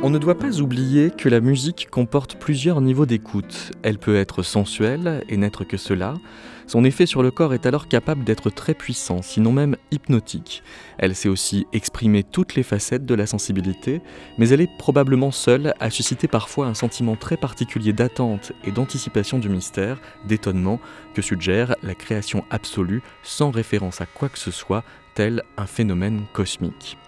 On ne doit pas oublier que la musique comporte plusieurs niveaux d'écoute. Elle peut être sensuelle et n'être que cela. Son effet sur le corps est alors capable d'être très puissant, sinon même hypnotique. Elle sait aussi exprimer toutes les facettes de la sensibilité, mais elle est probablement seule à susciter parfois un sentiment très particulier d'attente et d'anticipation du mystère, d'étonnement, que suggère la création absolue sans référence à quoi que ce soit, tel un phénomène cosmique.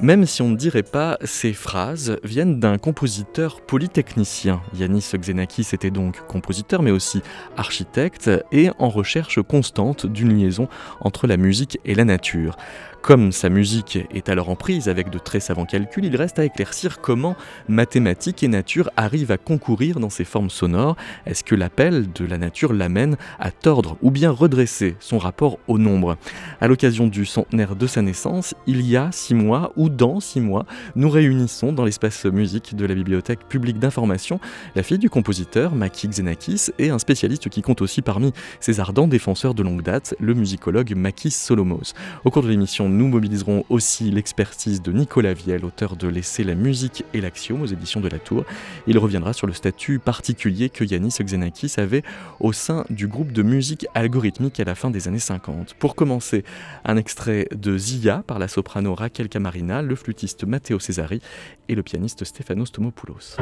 Même si on ne dirait pas, ces phrases viennent d'un compositeur polytechnicien. Yanis Xenakis était donc compositeur mais aussi architecte et en recherche constante d'une liaison entre la musique et la nature. Comme sa musique est alors en prise avec de très savants calculs, il reste à éclaircir comment mathématiques et nature arrivent à concourir dans ces formes sonores. Est-ce que l'appel de la nature l'amène à tordre ou bien redresser son rapport au nombre? À l'occasion du centenaire de sa naissance, il y a six mois ou dans six mois, nous réunissons dans l'espace musique de la Bibliothèque publique d'information la fille du compositeur, Maki Xenakis, et un spécialiste qui compte aussi parmi ses ardents défenseurs de longue date, le musicologue Makis Solomos. Au cours de l'émission, nous mobiliserons aussi l'expertise de Nicolas Viel, auteur de Laisser la musique et l'axiome aux éditions de la Tour. Il reviendra sur le statut particulier que Yanis Xenakis avait au sein du groupe de musique algorithmique à la fin des années 50. Pour commencer, un extrait de Zia par la soprano Raquel Camarina, le flûtiste Matteo Cesari et le pianiste Stéphanos Tomopoulos.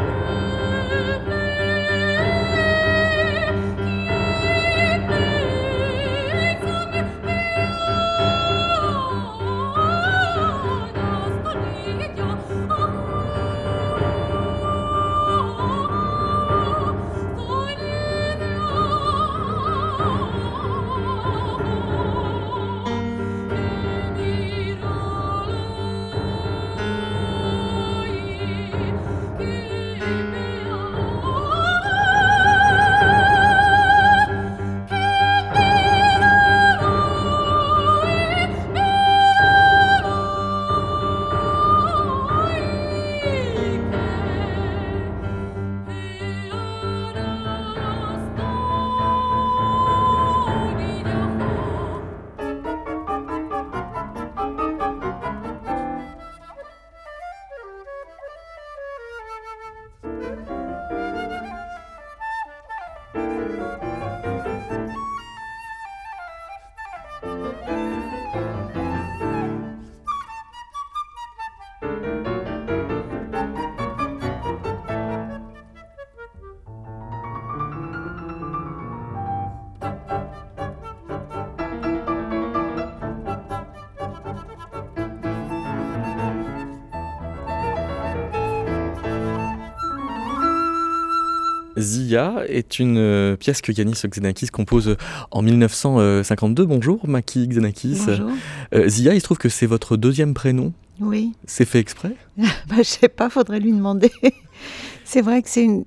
Zia est une euh, pièce que Yanis Xenakis compose en 1952. Bonjour Maki Xenakis. Bonjour. Euh, Zia, il se trouve que c'est votre deuxième prénom. Oui. C'est fait exprès? Bah, Je sais pas, faudrait lui demander. c'est vrai que c'est une...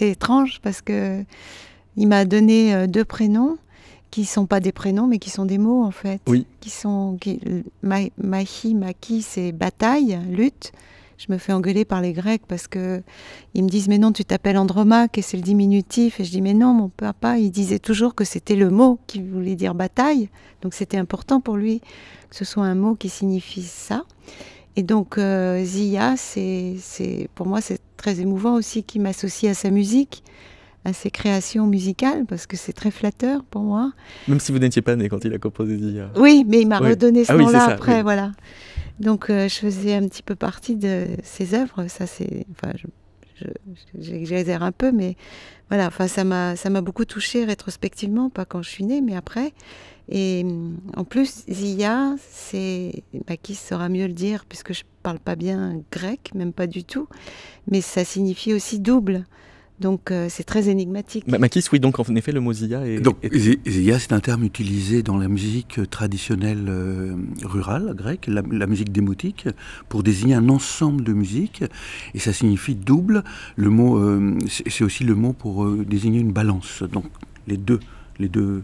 étrange parce que il m'a donné euh, deux prénoms qui sont pas des prénoms mais qui sont des mots en fait. Oui. Qui sont qui... Mahi, Maki, c'est bataille, lutte je me fais engueuler par les Grecs parce que ils me disent mais non tu t'appelles Andromaque et c'est le diminutif. Et je dis mais non mon papa il disait toujours que c'était le mot qui voulait dire bataille. Donc c'était important pour lui que ce soit un mot qui signifie ça. Et donc euh, Zia c'est pour moi c'est très émouvant aussi qu'il m'associe à sa musique à ses créations musicales parce que c'est très flatteur pour moi. Même si vous n'étiez pas né quand il a composé Zia. Oui, mais il m'a redonné ce ah nom-là après, voilà. Donc euh, je faisais un petit peu partie de ses œuvres. Ça c'est, enfin, j'exagère un peu, mais voilà. Enfin, ça m'a, ça m'a beaucoup touché rétrospectivement, pas quand je suis née, mais après. Et mm, en plus, Zia, c'est, bah, qui saura mieux le dire, puisque je parle pas bien grec, même pas du tout, mais ça signifie aussi double. Donc euh, c'est très énigmatique. Makis, oui, donc en effet le mot Zia est... Donc Zia c'est un terme utilisé dans la musique traditionnelle euh, rurale grecque, la, musique démotique, pour désigner un ensemble de musiques, et ça signifie double. Le mot, euh, c'est aussi le mot pour désigner une balance. Donc les deux, les deux...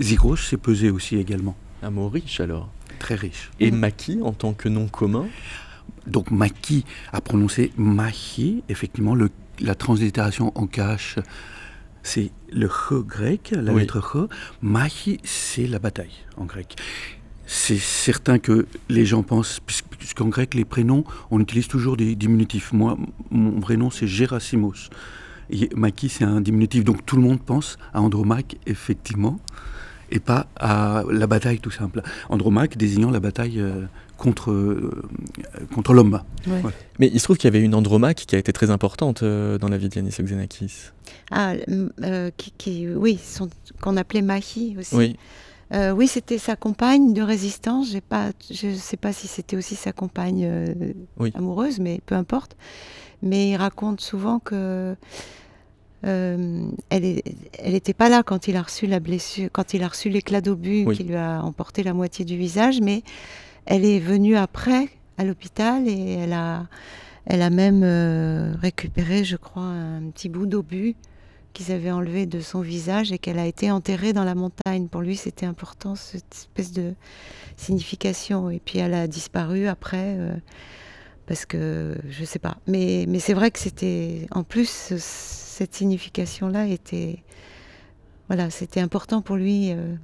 Zikros, c'est pesé aussi également. Un mot riche alors Très riche. Et Maki en tant que nom commun? Donc Maki a prononcé Mahi, effectivement le la translittération en cache, c'est le ch grec, la lettre ch. Mahi, c'est la bataille en grec. C'est certain que les gens pensent, puisqu'en grec, les prénoms, on utilise toujours des diminutifs. Moi, mon vrai nom, c'est Gérasimos. Et Maki, c'est un diminutif. Donc tout le monde pense à Andromaque, effectivement, et pas à la bataille tout simple. Andromaque désignant la bataille euh, contre, euh, contre l'homme. Mais il se trouve qu'il y avait une Andromaque qui a été très importante euh, dans la vie d'Yanis Xenakis. Ah, qui, oui, qu'on appelait Mahi aussi. Oui. oui, c'était sa compagne de résistance. Pas, je ne sais pas si c'était aussi sa compagne amoureuse, mais peu importe. Mais il raconte souvent que euh, elle n'était pas là quand il a reçu la blessure, quand il a reçu l'éclat d'obus qui lui a emporté la moitié du visage, mais elle est venue après à l'hôpital et elle a, elle a même euh, récupéré, je crois, un petit bout d'obus qu'ils avaient enlevé de son visage et qu'elle a été enterrée dans la montagne. Pour lui, c'était important, cette espèce de signification. Et puis elle a disparu après. Euh, parce que je sais pas. Mais, mais c'est vrai que c'était en plus cette signification-là était voilà, c'était important pour lui. Euh.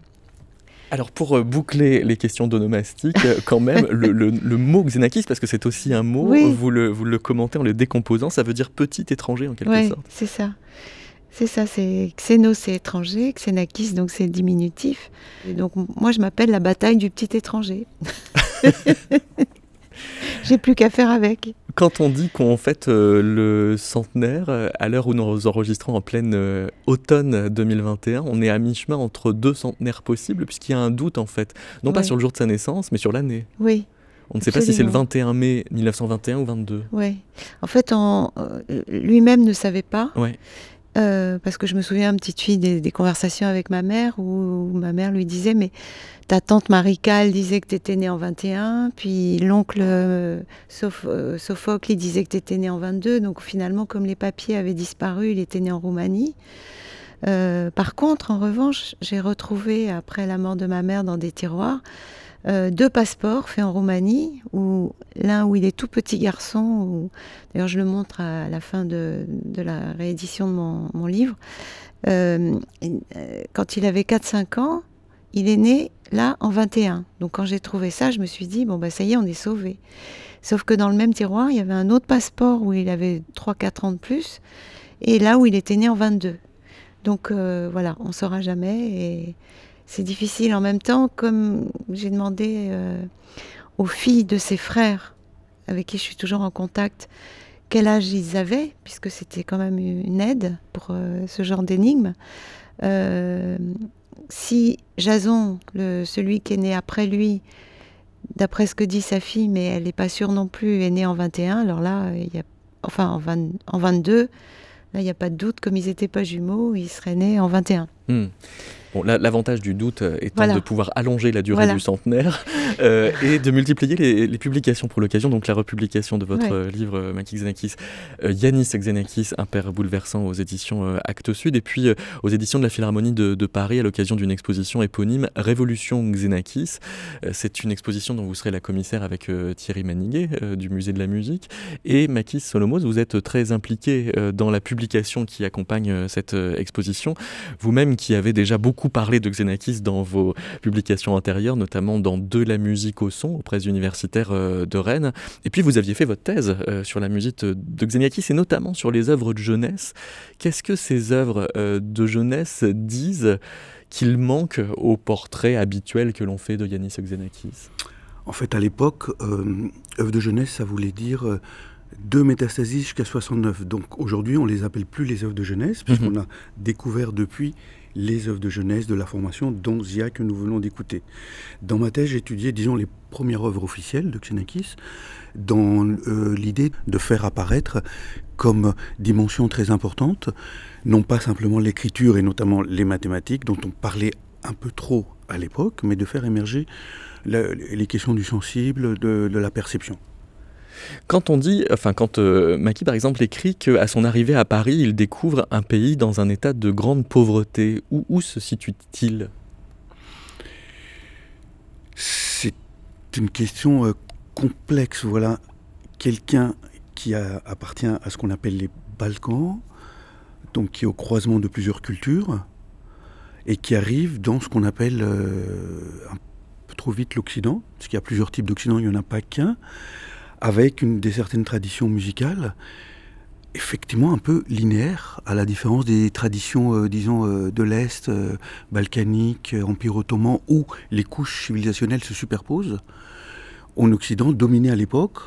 Alors pour euh, boucler les questions d'onomastique, euh, quand même, le, mot Xenakis, parce que c'est aussi un mot, vous, le, vous le commentez en le décomposant, ça veut dire petit étranger en quelque oui, sorte. c'est ça. C'est ça, c'est Xéno, c'est étranger, Xenakis, donc c'est diminutif. Et donc moi, je m'appelle la bataille du petit étranger. J'ai plus qu'à faire avec. Quand on dit qu'on fête euh, le centenaire, euh, à l'heure où nous enregistrons en pleine euh, automne 2021, on est à mi-chemin entre deux centenaires possibles, puisqu'il y a un doute en fait, non pas sur le jour de sa naissance, mais sur l'année. Oui. On ne sait pas si c'est le 21 mai 1921 ou 22. Oui. En fait, lui-même ne savait pas. Ouais. Euh, parce que je me souviens, petite fille, des, conversations avec ma mère où, ma mère lui disait Mais ta tante Marical disait que tu étais née en 21, puis l'oncle euh, euh, disait que tu étais née en 22. Donc finalement, comme les papiers avaient disparu, il était né en Roumanie. par contre, en revanche, j'ai retrouvé, après la mort de ma mère, dans des tiroirs, euh, deux passeports faits en Roumanie, où l'un où il est tout petit garçon, d'ailleurs je le montre à la fin de, la réédition de mon, livre, euh, euh, quand il avait 4-5 ans, il est né là en 21. Donc quand j'ai trouvé ça, je me suis dit, bon bah ça y est, on est sauvé. Sauf que dans le même tiroir, il y avait un autre passeport où il avait 3-4 ans de plus, et là où il était né en 22. Donc voilà, on ne saura jamais. C'est difficile. En même temps, comme j'ai demandé euh, aux filles de ses frères, avec qui je suis toujours en contact, quel âge ils avaient, puisque c'était quand même une aide pour euh, ce genre d'énigme. Euh, si Jason, celui qui est né après lui, d'après ce que dit sa fille, mais elle n'est pas sûre non plus, est né en 21, alors là, enfin en, en 22, là, il n'y a pas de doute, comme ils n'étaient pas jumeaux, ils seraient nés en 21. L'avantage du doute euh, étant de pouvoir allonger la durée du centenaire euh, et de multiplier les, publications pour l'occasion, donc la republication de votre euh, livre Makis Xenakis, Yanis Xenakis, Un père bouleversant aux éditions Actes Sud, et puis aux éditions de la Philharmonie de, Paris à l'occasion d'une exposition éponyme Révolution Xenakis. C'est une exposition dont vous serez la commissaire avec Thierry Maniguet du Musée de la Musique. Et Makis Solomos, vous êtes très impliqué dans la publication qui accompagne cette exposition, vous-même qui avez déjà beaucoup parlé de Xenakis dans vos publications antérieures, notamment dans De la musique au son, aux presses universitaires euh, de Rennes. Et puis vous aviez fait votre thèse euh, sur la musique de Xenakis et notamment sur les œuvres de jeunesse. Qu'est-ce que ces œuvres euh, de jeunesse disent qu'il manque au portrait habituel que l'on fait de Yanis Xenakis? En fait, à l'époque, œuvres de jeunesse, ça voulait dire deux métastasis jusqu'à 69. Donc aujourd'hui, on les appelle plus les œuvres de jeunesse, puisqu'on mhm. a découvert depuis les œuvres de jeunesse de la formation, dont Zia que nous venons d'écouter. Dans ma thèse, j'ai étudié, disons, les premières œuvres officielles de Xenakis, dans euh, l'idée de faire apparaître comme dimension très importante, non pas simplement l'écriture et notamment les mathématiques, dont on parlait un peu trop à l'époque, mais de faire émerger les questions du sensible, de la perception. Quand on dit, enfin quand euh, par exemple écrit qu'à son arrivée à Paris, il découvre un pays dans un état de grande pauvreté, où, se situe-t-il? C'est une question euh, complexe. Voilà, quelqu'un qui appartient à ce qu'on appelle les Balkans, donc qui est au croisement de plusieurs cultures, et qui arrive dans ce qu'on appelle un peu trop vite l'Occident, parce qu'il y a plusieurs types d'Occident, il n'y en a pas qu'un, avec une, des certaines traditions musicales effectivement un peu linéaire, à la différence des traditions, euh, disons, euh, de l'Est, euh, balkanique, Empire ottoman, où les couches civilisationnelles se superposent. En Occident, dominé à l'époque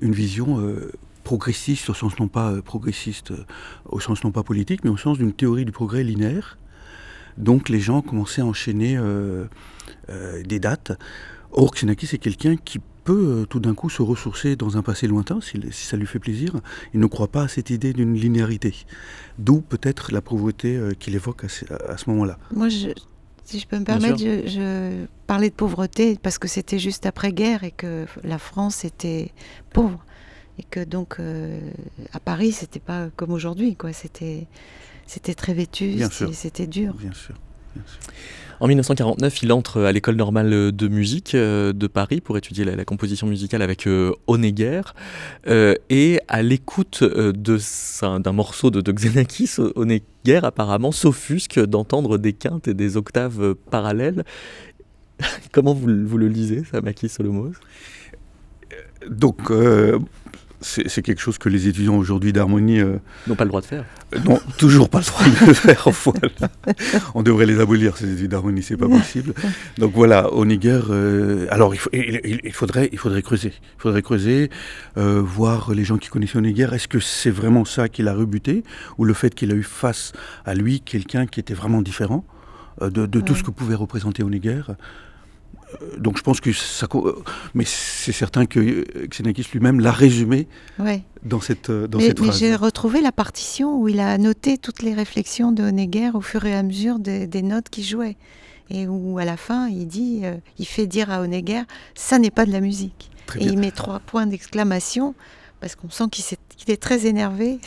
une vision progressiste, au sens non pas progressiste, au sens non pas politique, mais au sens d'une théorie du progrès linéaire. Donc les gens commençaient à enchaîner des dates. Or, Xenakis c'est quelqu'un qui peut euh, tout d'un coup se ressourcer dans un passé lointain, si, ça lui fait plaisir. Il ne croit pas à cette idée d'une linéarité. D'où peut-être la pauvreté euh, qu'il évoque à, ce moment-là. Moi, si je peux me permettre, je, parlais de pauvreté parce que c'était juste après-guerre et que la France était pauvre. Et que donc, euh, à Paris, c'était pas comme aujourd'hui, quoi. C'était, c'était très vêtu, c'était dur. Bien sûr. Bien sûr. En 1949, il entre à l'école normale de musique euh, de Paris pour étudier la, composition musicale avec euh, Honegger. Euh, et à l'écoute d'un morceau de, Xenakis, Honegger apparemment s'offusque d'entendre des quintes et des octaves parallèles. Comment vous, le lisez, ça, Maki Solomos? Donc, c'est quelque chose que les étudiants aujourd'hui d'harmonie euh, n'ont pas le droit de faire. Euh, non, toujours pas le droit de le faire. On devrait les abolir ces études d'harmonie, c'est pas possible. Donc voilà, au Niger, euh, alors il, faudrait, il faudrait creuser, il faudrait creuser, voir les gens qui connaissaient au Niger. Est-ce que c'est vraiment ça qui l'a rebuté, ou le fait qu'il a eu face à lui quelqu'un qui était vraiment différent de, tout ce que pouvait représenter au Niger? Donc je pense que ça. Euh, mais c'est certain que Xenakis lui-même l'a résumé dans cette, euh, dans cette phrase. Mais j'ai retrouvé la partition où il a noté toutes les réflexions de Honegger au fur et à mesure des, notes qu'il jouait. Et où à la fin, il dit, euh, il fait dire à Honegger, ça n'est pas de la musique. et il met trois points d'exclamation parce qu'on sent qu'il est très énervé.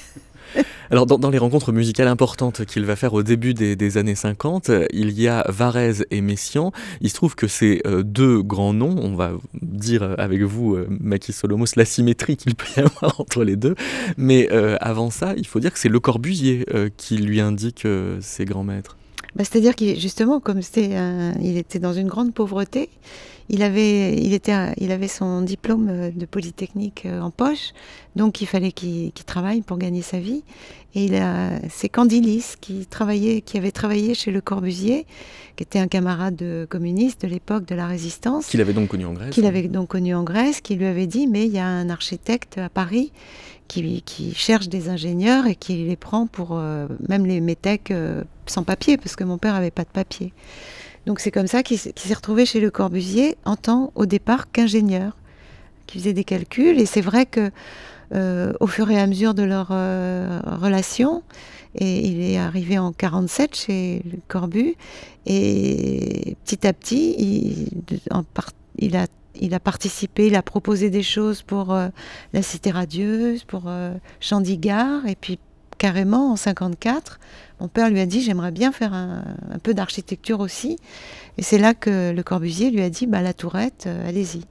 Alors, dans, les rencontres musicales importantes qu'il va faire au début des, années 50, il y a Varese et Messiaen. Il se trouve que ces euh, deux grands noms, on va dire avec vous, euh, Maki Solomos, la symétrie qu'il peut y avoir entre les deux. Mais euh, avant ça, il faut dire que c'est Le Corbusier qui lui indique ses grands maîtres. Bah, c'est-à-dire qu'il justement, comme il était dans une grande pauvreté, il avait, il, était, il avait son diplôme euh, de Polytechnique euh, en poche, donc il fallait qu'il travaille pour gagner sa vie. Et c'est Candilis qui, travaillait, qui avait travaillé chez Le Corbusier, qui était un camarade communiste de l'époque de la Résistance. Qu'il avait donc connu en Grèce. Qu'il avait donc connu en Grèce, qui lui avait dit, mais il y a un architecte à Paris qui, qui cherche des ingénieurs et qui les prend pour euh, même les métèques sans papier, parce que mon père avait pas de papier. Donc c'est comme ça qu'il s'est retrouvé chez Le Corbusier en tant au départ qu'ingénieur, qui faisait des calculs. Et c'est vrai que euh, au fur et à mesure de leur euh, relation, et il est arrivé en 47 chez Le Corbu, et petit à petit, il, a participé, il a proposé des choses pour euh, la Cité radieuse, pour Chandigarh, et puis carrément en 54, mon père lui a dit j'aimerais bien faire un, peu d'architecture aussi. Et c'est là que le Corbusier lui a dit bah, la tourette, euh, allez-y.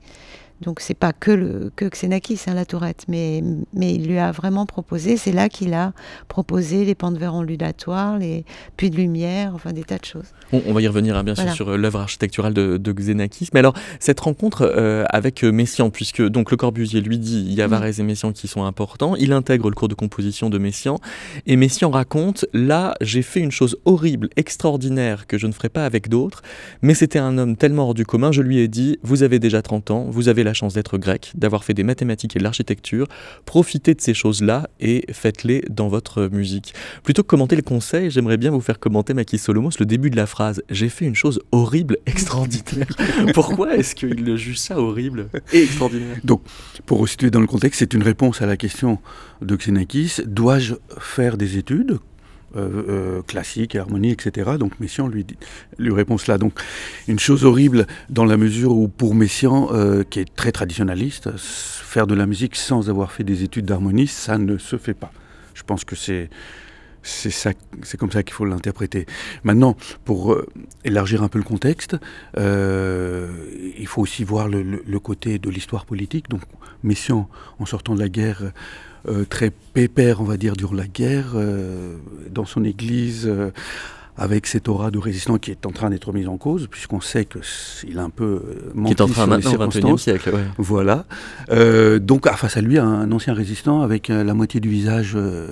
Donc c'est pas que le que Xenakis, hein, la tourette, mais, mais il lui a vraiment proposé, c'est là qu'il a proposé les pans de verre ondulatoires, les puits de lumière, enfin des tas de choses. On, va y revenir hein, bien sûr sur euh, l'œuvre architecturale de, Xenakis, mais alors cette rencontre euh, avec Messiaen, puisque donc le Corbusier lui dit il y a Varese et Messiaen qui sont importants, il intègre le cours de composition de Messiaen, et Messiaen raconte là j'ai fait une chose horrible, extraordinaire que je ne ferai pas avec d'autres, mais c'était un homme tellement hors du commun, je lui ai dit vous avez déjà 30 ans, vous avez la chance d'être grec, d'avoir fait des mathématiques et de l'architecture, profitez de ces choses-là et faites-les dans votre musique. Plutôt que commenter le conseil, j'aimerais bien vous faire commenter Maki Solomos le début de la phrase. J'ai fait une chose horrible, extraordinaire. Pourquoi est-ce qu'il le juge ça horrible et extraordinaire? Donc, pour resituer dans le contexte, c'est une réponse à la question de Xenakis. Dois-je faire des études? Euh, euh, classique, harmonie, etc. Donc Messiaen lui, lui répond cela. Donc une chose horrible dans la mesure où pour Messiaen, euh, qui est très traditionnaliste, faire de la musique sans avoir fait des études d'harmonie, ça ne se fait pas. Je pense que c'est c'est ça, c'est comme ça qu'il faut l'interpréter. Maintenant, pour élargir un peu le contexte, il faut aussi voir le, le côté de l'histoire politique. Donc, Messiaen, en sortant de la guerre, très pépère, on va dire, durant la guerre, dans son église avec cette aura de résistant qui est en train d'être mise en cause, puisqu'on sait qu'il a un peu menti qui est en train sur les circonstances. siècle, ouais. Voilà. Euh, donc, ah, face à lui, un, ancien résistant avec euh, la moitié du visage euh,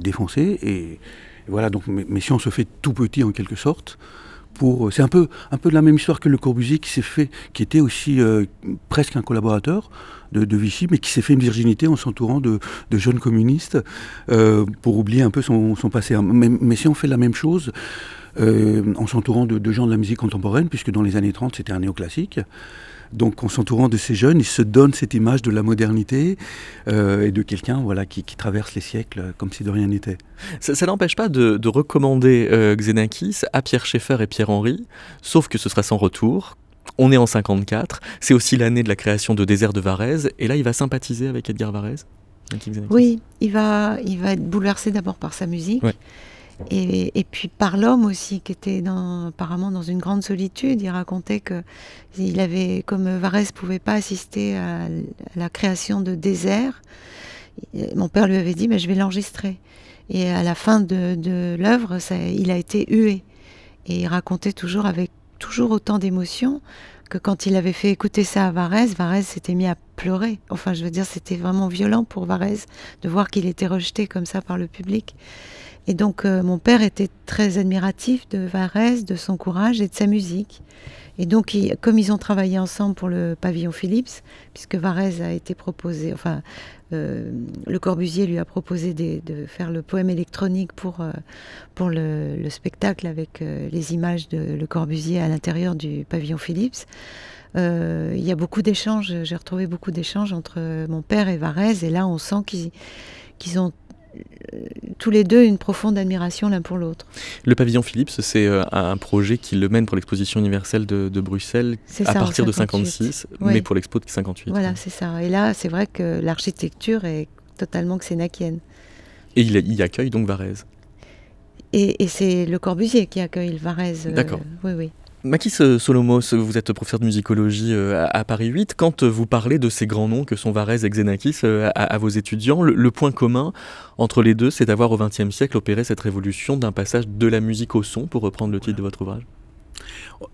défoncé. Et, voilà, donc, mais, si on se fait tout petit en quelque sorte, c'est un peu, un peu de la même histoire que Le Corbusier qui s'est fait, qui était aussi presque un collaborateur, de, Vichy, mais qui s'est fait une virginité en s'entourant de, jeunes communistes euh, pour oublier un peu son, passé. Mais, si on fait la même chose euh, en s'entourant de, gens de la musique contemporaine, puisque dans les années 30 c'était un néoclassique, donc en s'entourant de ces jeunes, il se donne cette image de la modernité euh, et de quelqu'un voilà, qui, traverse les siècles comme si de rien n'était. Ça, n'empêche pas de, recommander Xenakis à Pierre Schaeffer et Pierre Henry, sauf que ce sera sans retour, on est en 54, c'est aussi l'année de la création de Désert de Varèse, et là il va sympathiser avec Edgar Varèse. Oui, il va, il va être bouleversé d'abord par sa musique, et, puis par l'homme aussi, qui était apparemment dans une grande solitude. Il racontait que il avait, comme Varèse pouvait pas assister à la création de Désert, mon père lui avait dit, mais je vais l'enregistrer. Et à la fin de, de l'œuvre, il a été hué. Et il racontait toujours avec toujours autant d'émotions que quand il avait fait écouter ça à Varese, Varese s'était mis à pleurer. Enfin, je veux dire, c'était vraiment violent pour Varese de voir qu'il était rejeté comme ça par le public. Et donc, euh, mon père était très admiratif de Varese, de son courage et de sa musique. Et donc, comme ils ont travaillé ensemble pour le pavillon Philips, puisque Varese a été proposé, enfin, euh, le Corbusier lui a proposé de, faire le poème électronique pour, euh, pour le, spectacle avec euh, les images de Le Corbusier à l'intérieur du pavillon Philips. Il y a beaucoup d'échanges, j'ai retrouvé beaucoup d'échanges entre mon père et Varese, et là on sent qu'ils ont tous les deux une profonde admiration l'un pour l'autre. Le pavillon Philips, c'est euh, un projet qui le mène pour l'exposition universelle de, Bruxelles à partir de 56, mais pour l'expo de 58. Voilà, c'est ça. Et là, c'est vrai que l'architecture est totalement xénakienne. Et il, y accueille donc Varèse. Et, c'est Le Corbusier qui accueille Varèse. Euh, D'accord. oui, oui. Makis Solomos, vous êtes professeur de musicologie euh, à Paris 8. Quand vous parlez de ces grands noms que sont Varese et Xenakis euh, à, vos étudiants, le, point commun entre les deux, c'est d'avoir au XXe siècle opéré cette révolution d'un passage de la musique au son, pour reprendre le titre de votre ouvrage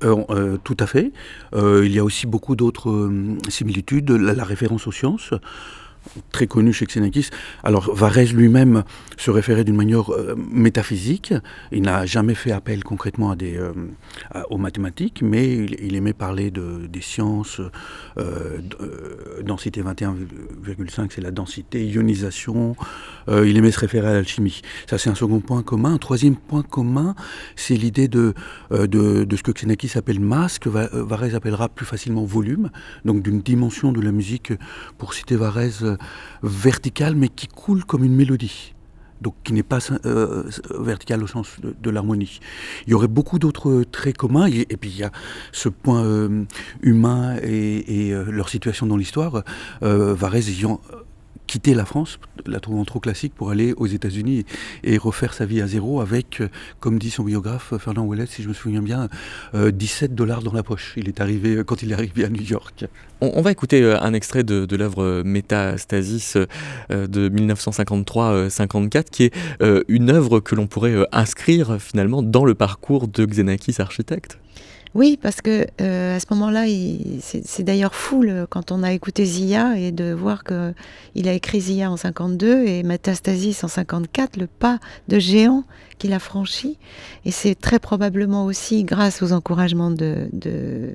euh, tout à fait. il y a aussi beaucoup d'autres similitudes. la, référence aux sciences très connu chez Xenakis. Alors Varese lui-même se référait d'une manière euh, métaphysique. Il n'a jamais fait appel concrètement euh, aux mathématiques, mais il, aimait parler de, des sciences. Euh, densité 21,5, c'est la densité, ionisation. il aimait se référer à l'alchimie. Ça, c'est un second point commun. Un troisième point commun, c'est l'idée de, de, de, ce que Xenakis appelle masse, que Varese appellera plus facilement volume, donc d'une dimension de la musique, pour citer Varese, verticale, mais qui coule comme une mélodie. Donc qui n'est pas euh, verticale au sens de, l'harmonie. Il y aurait beaucoup d'autres traits communs, et, puis il y a ce point euh, humain et, euh, leur situation dans l'histoire. Varese ayant quitter la France, la trouvant trop classique, pour aller aux États-Unis et, refaire sa vie à zéro avec, euh, comme dit son biographe Fernand Ouellet, si je me souviens bien, 17 euh, dollars dans la poche. Il est arrivé euh, quand il est arrivé à New York. On, va écouter un extrait de, l'œuvre Métastasis de 1953-54, qui est une œuvre que l'on pourrait inscrire finalement dans le parcours de Xenakis architecte. Oui, parce que euh, à ce moment-là, c'est d'ailleurs fou quand on a écouté Zia et de voir que il a écrit Zia en 52 et Metastasis en 54, le pas de géant qu'il a franchi. Et c'est très probablement aussi grâce aux encouragements de, de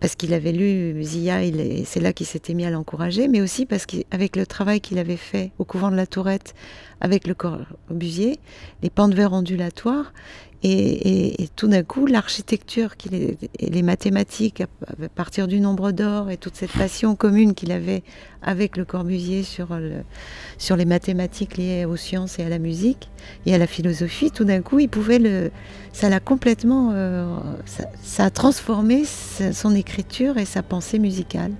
parce qu'il avait lu Zia, et c'est là qu'il s'était mis à l'encourager, mais aussi parce qu'avec le travail qu'il avait fait au couvent de la Tourette avec le Corbusier, les pentes ondulatoires, et, tout d'un coup, l'architecture et les mathématiques, à partir du nombre d'or et toute cette passion commune qu'il avait avec le Corbusier sur, le, sur les mathématiques liées aux sciences et à la musique et à la philosophie, tout d'un coup, il pouvait le, ça l'a complètement, euh, ça a transformé son écriture et sa pensée musicale.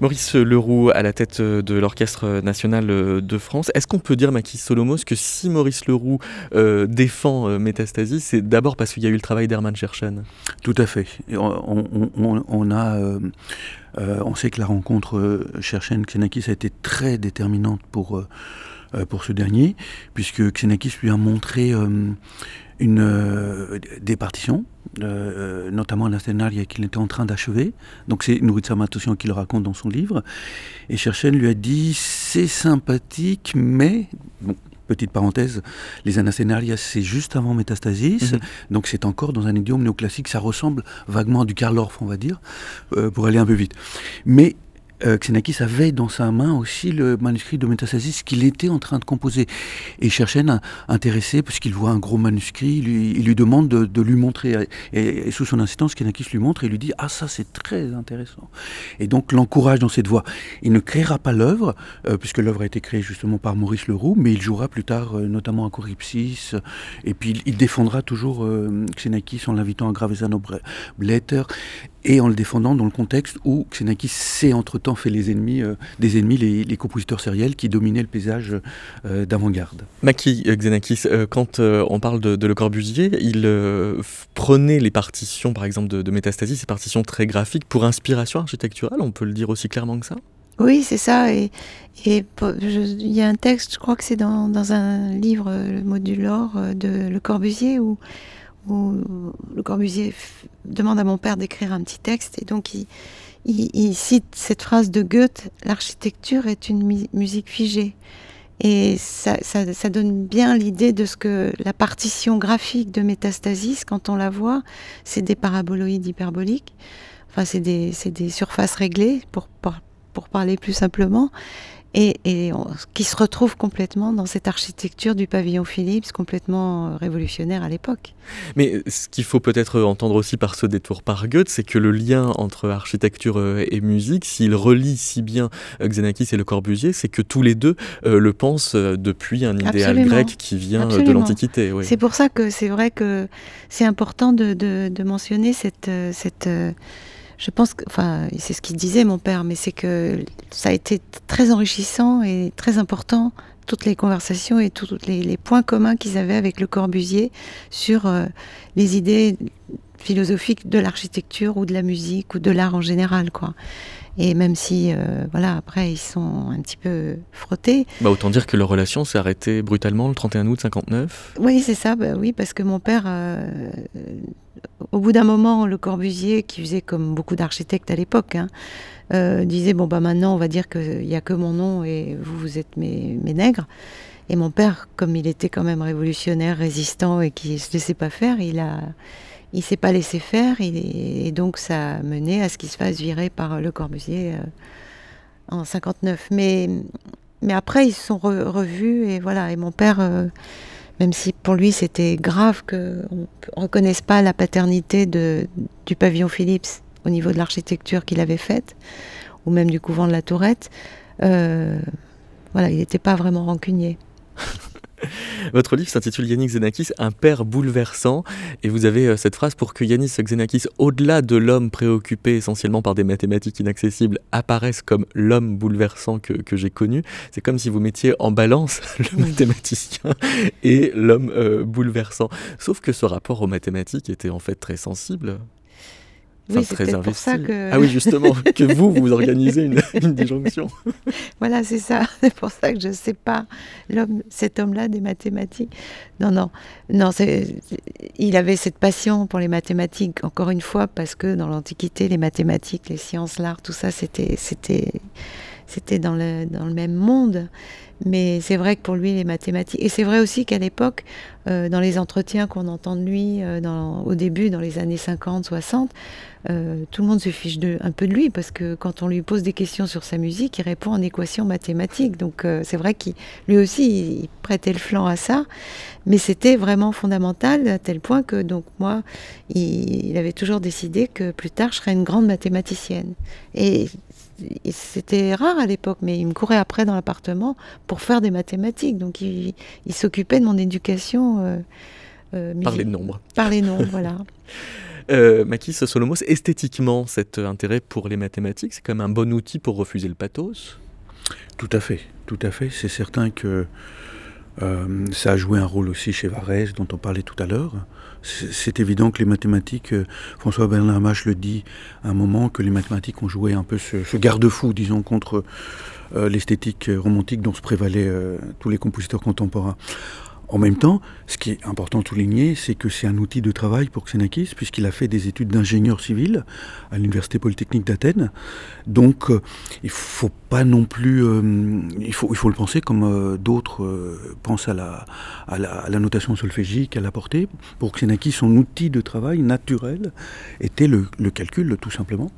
Maurice Leroux à la tête de l'Orchestre national de France. Est-ce qu'on peut dire, Makis Solomos, que si Maurice Leroux euh, défend euh, Métastasie, c'est d'abord parce qu'il y a eu le travail d'Hermann Scherchen? Tout à fait. On, a, euh, on sait que la rencontre Scherchen-Xenakis a été très déterminante pour, pour ce dernier, puisque Xenakis lui a montré une, des partitions euh, euh, notamment un scénario qu'il était en train d'achever. Donc c'est Nouritsa Matosian qui le raconte dans son livre. Et Cherchen lui a dit c'est sympathique, mais petite parenthèse, les anascénarias, c'est juste avant Métastasis, mhm. donc c'est encore dans un idiome néoclassique, ça ressemble vaguement à du Karl Orff, on va dire, euh, pour aller un peu vite. Mais euh, Xenakis avait dans sa main aussi le manuscrit de Métastasis qu'il était en train de composer. Et Cherchen, intéressé, parce qu'il voit un gros manuscrit, il lui, demande de, lui montrer. Et, sous son insistance, Xenakis lui montre et lui dit Ah, ça, c'est très intéressant. Et donc l'encourage dans cette voie. Il ne créera pas l'œuvre, euh, puisque l'œuvre a été créée justement par Maurice Leroux, mais il jouera plus tard, euh, notamment à Corypsis. Et puis il, défendra toujours Xenakis en l'invitant à Gravesano Blätter et en le défendant dans le contexte où Xenakis s'est entre-temps fait les ennemis, euh, des ennemis, les, compositeurs sériels qui dominaient le paysage euh, d'avant-garde. Maki euh, Xenakis, quand on parle de, Le Corbusier, il prenait les partitions, par exemple, de, de Métastasie, ces partitions très graphiques, pour inspiration architecturale, on peut le dire aussi clairement que ça? Oui, c'est ça. Et il y a un texte, je crois que c'est dans, dans, un livre, Le module or de Le Corbusier, où où le Corbusier demande à mon père d'écrire un petit texte et donc il, cite cette phrase de Goethe l'architecture est une musique figée. Et ça, donne bien l'idée de ce que la partition graphique de Métastasis, quand on la voit, c'est des paraboloïdes hyperboliques. Enfin, c'est des, surfaces réglées, pour parler plus simplement et, qui se retrouve complètement dans cette architecture du pavillon Philips, complètement euh, révolutionnaire à l'époque. Mais ce qu'il faut peut-être entendre aussi par ce détour par Goethe, c'est que le lien entre architecture euh, et musique, s'il relie si bien euh, Xenakis et Le Corbusier, c'est que tous les deux le pensent depuis un idéal grec qui vient de l'Antiquité. C'est pour ça que c'est vrai que c'est important de, de, mentionner cette... cette je pense que, enfin, c'est ce qu'il disait mon père, mais c'est que ça a été très enrichissant et très important toutes les conversations et tous les, points communs qu'ils avaient avec Le Corbusier sur euh, les idées philosophiques de l'architecture ou de la musique ou de l'art en général, quoi. Et même si, euh, voilà, après, ils sont un petit peu frottés. Bah, autant dire que leur relation s'est arrêtée brutalement le 31 août 59 Oui, c'est ça, bah, oui, parce que mon père, euh, au bout d'un moment, Le Corbusier, qui faisait comme beaucoup d'architectes à l'époque, hein, euh, disait, bon, bah maintenant, on va dire qu'il n'y a que mon nom et vous, vous êtes mes, mes nègres. Et mon père, comme il était quand même révolutionnaire, résistant et qui ne se laissait pas faire, il a il s'est pas laissé faire et, donc ça a mené à ce qu'il se fasse virer par Le Corbusier euh, en 59. Mais, après, ils se sont revus et voilà. Et mon père, euh, même si pour lui c'était grave qu'on ne reconnaisse pas la paternité de, du pavillon Philips au niveau de l'architecture qu'il avait faite, ou même du couvent de la Tourette, euh, voilà, il n'était pas vraiment rancunier. Votre livre s'intitule Yannis Xenakis, un père bouleversant. Et vous avez euh, cette phrase pour que Yannis Xenakis, au-delà de l'homme préoccupé essentiellement par des mathématiques inaccessibles, apparaisse comme l'homme bouleversant que, j'ai connu. C'est comme si vous mettiez en balance le mathématicien et l'homme euh, bouleversant. Sauf que ce rapport aux mathématiques était en fait très sensible oui, c'est pour ça que... Ah oui, justement, que vous, vous organisez une, une disjonction. voilà, c'est ça. C'est pour ça que je ne sais pas l'homme, cet homme-là des mathématiques. Non, non, non. Il avait cette passion pour les mathématiques. Encore une fois, parce que dans l'Antiquité, les mathématiques, les sciences, l'art, tout ça, c'était, c'était, c'était dans le dans le même monde. Mais c'est vrai que pour lui, les mathématiques. Et c'est vrai aussi qu'à l'époque, euh, dans les entretiens qu'on entend de lui euh, dans, au début, dans les années 50, 60, euh, tout le monde se fiche de, un peu de lui parce que quand on lui pose des questions sur sa musique, il répond en équation mathématique. Donc c'est vrai qu'il lui aussi, il, prêtait le flanc à ça. Mais c'était vraiment fondamental à tel point que donc moi, il, il avait toujours décidé que plus tard, je serais une grande mathématicienne. Et c'était rare à l'époque, mais il me courait après dans l'appartement pour faire des mathématiques. Donc il, s'occupait de mon éducation. Euh, euh, par les nombres. Par les nombres, voilà. Euh, Makis Solomos, esthétiquement, cet intérêt pour les mathématiques, c'est quand même un bon outil pour refuser le pathos? Tout à fait, tout à fait. C'est certain que euh, ça a joué un rôle aussi chez Varese, dont on parlait tout à l'heure. C'est évident que les mathématiques, euh, François Bernard Mache le dit à un moment, que les mathématiques ont joué un peu ce, garde-fou, disons, contre euh, l'esthétique romantique dont se prévalaient tous les compositeurs contemporains. En même temps, ce qui est important de souligner, c'est que c'est un outil de travail pour Xenakis, puisqu'il a fait des études d'ingénieur civil à l'Université Polytechnique d'Athènes. Donc, euh, il faut pas non plus. Euh, il, faut, le penser comme euh, d'autres pensent à la, notation solfégique, à la portée. Pour Xenakis, son outil de travail naturel était le, calcul, tout simplement.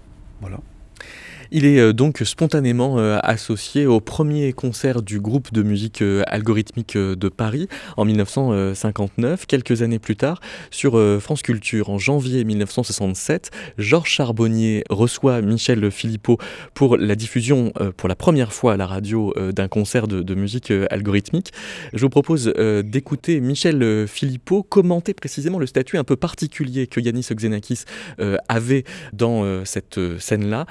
Il est euh, donc spontanément euh, associé au premier concert du groupe de musique euh, algorithmique de Paris en 1959. Quelques années plus tard, sur France Culture, en janvier 1967, Georges Charbonnier reçoit Michel Philippot pour la diffusion pour la première fois à la radio d'un concert de, musique algorithmique. Je vous propose d'écouter Michel Philippot commenter précisément le statut un peu particulier que Yanis Xenakis avait dans cette scène-là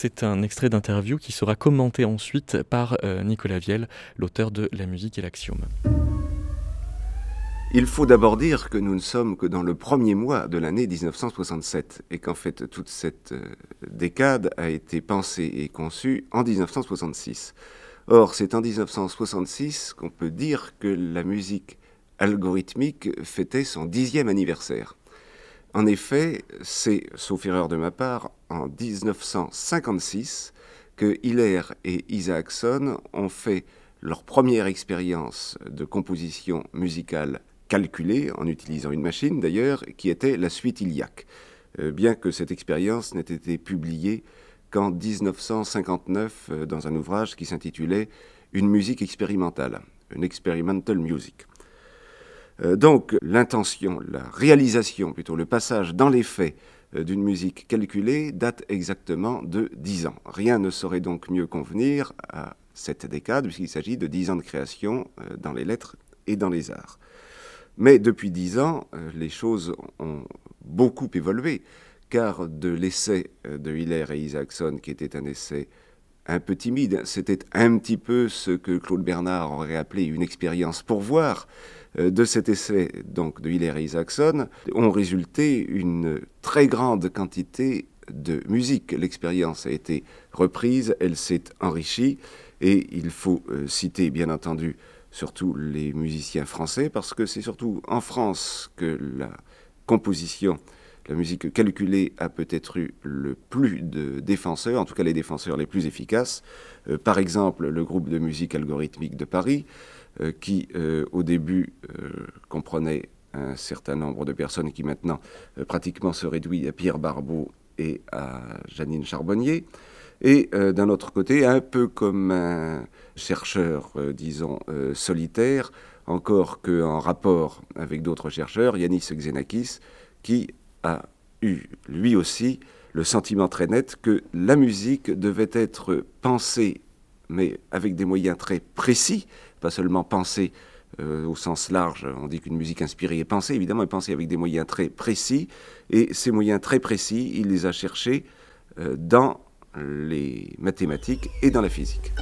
c'est un extrait d'interview qui sera commenté ensuite par euh, Nicolas Viel, l'auteur de La musique et l'axiome. Il faut d'abord dire que nous ne sommes que dans le premier mois de l'année 1967 et qu'en fait toute cette euh, décade a été pensée et conçue en 1966. Or, c'est en 1966 qu'on peut dire que la musique algorithmique fêtait son dixième anniversaire. En effet, c'est, sauf erreur de ma part, en 1956 que Hiller et Isaacson ont fait leur première expérience de composition musicale calculée, en utilisant une machine d'ailleurs, qui était la suite Iliac, euh, bien que cette expérience n'ait été publiée qu'en 1959 euh, dans un ouvrage qui s'intitulait Une musique expérimentale, une experimental music. Euh, donc l'intention, la réalisation, plutôt le passage dans les faits euh, d'une musique calculée date exactement de 10 ans. Rien ne saurait donc mieux convenir à cette décade, puisqu'il s'agit de 10 ans de création euh, dans les lettres et dans les arts. Mais depuis 10 ans, les choses ont beaucoup évolué, car de l'essai de Hiller et Isaacson, qui était un essai un peu timide, c'était un petit peu ce que Claude Bernard aurait appelé une expérience pour voir, de cet essai donc de Hiller et Isaacson ont résulté une très grande quantité de musique. L'expérience a été reprise, elle s'est enrichie et il faut euh, citer bien entendu surtout les musiciens français parce que c'est surtout en France que la composition la musique calculée a peut-être eu le plus de défenseurs, en tout cas les défenseurs les plus efficaces. Euh, par exemple, le groupe de musique algorithmique de Paris, euh, qui euh, au début euh, comprenait un certain nombre de personnes qui maintenant pratiquement se réduit à Pierre Barbeau et à Janine Charbonnier. Et d'un autre côté, un peu comme un chercheur, disons, solitaire, encore qu'en rapport avec d'autres chercheurs, Yanis Xenakis, qui a eu lui aussi le sentiment très net que la musique devait être pensée, mais avec des moyens très précis, pas seulement penser euh, au sens large, on dit qu'une musique inspirée est pensée, évidemment, est pensée avec des moyens très précis, et ces moyens très précis, il les a cherchés euh, dans les mathématiques et dans la physique.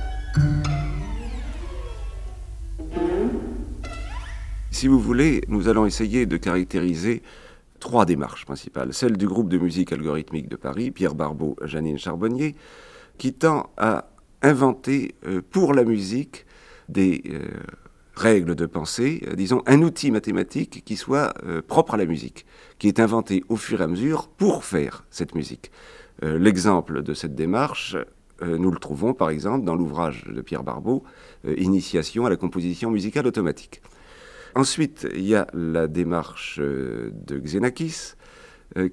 Si vous voulez, nous allons essayer de caractériser trois démarches principales. Celle du groupe de musique algorithmique de Paris, Pierre Barbeau, Janine Charbonnier, qui tend à inventer euh, pour la musique des euh, règles de pensée, euh, disons un outil mathématique qui soit euh, propre à la musique, qui est inventé au fur et à mesure pour faire cette musique. L'exemple de cette démarche, nous le trouvons par exemple dans l'ouvrage de Pierre Barbeau, Initiation à la composition musicale automatique. Ensuite, il y a la démarche de Xenakis,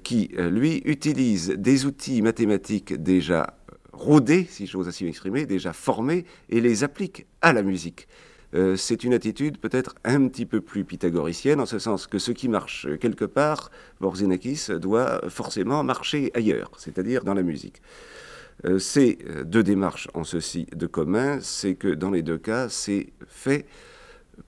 qui, lui, utilise des outils mathématiques déjà rodés, si j'ose ainsi m'exprimer, déjà formés, et les applique à la musique. Euh, c'est une attitude peut-être un petit peu plus pythagoricienne, en ce sens que ce qui marche quelque part, Borzenakis doit forcément marcher ailleurs, c'est-à-dire dans la musique. Euh, ces deux démarches ont ceci de commun, c'est que dans les deux cas, c'est fait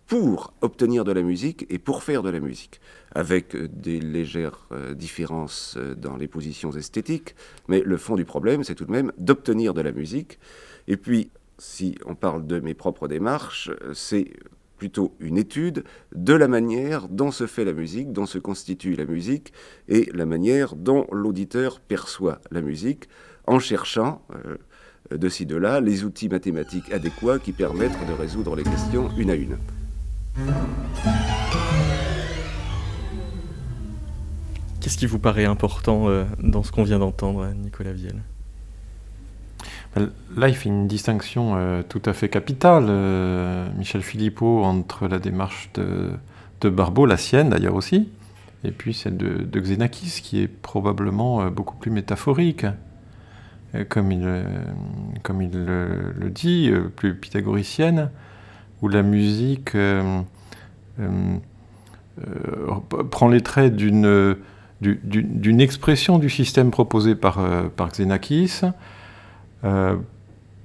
pour obtenir de la musique et pour faire de la musique, avec des légères différences dans les positions esthétiques, mais le fond du problème, c'est tout de même d'obtenir de la musique. Et puis, si on parle de mes propres démarches, c'est plutôt une étude de la manière dont se fait la musique, dont se constitue la musique, et la manière dont l'auditeur perçoit la musique, en cherchant euh, de ci, de là les outils mathématiques adéquats qui permettent de résoudre les questions une à une. Qu'est-ce qui vous paraît important euh, dans ce qu'on vient d'entendre, Nicolas Vielle? Là, il fait une distinction euh, tout à fait capitale, euh, Michel Philippot, entre la démarche de, Barbeau, la sienne d'ailleurs aussi, et puis celle de, de Xenakis, qui est probablement beaucoup plus métaphorique, comme il le dit, plus pythagoricienne, où la musique prend les traits d'une d'une expression du système proposé par, par Xenakis, euh,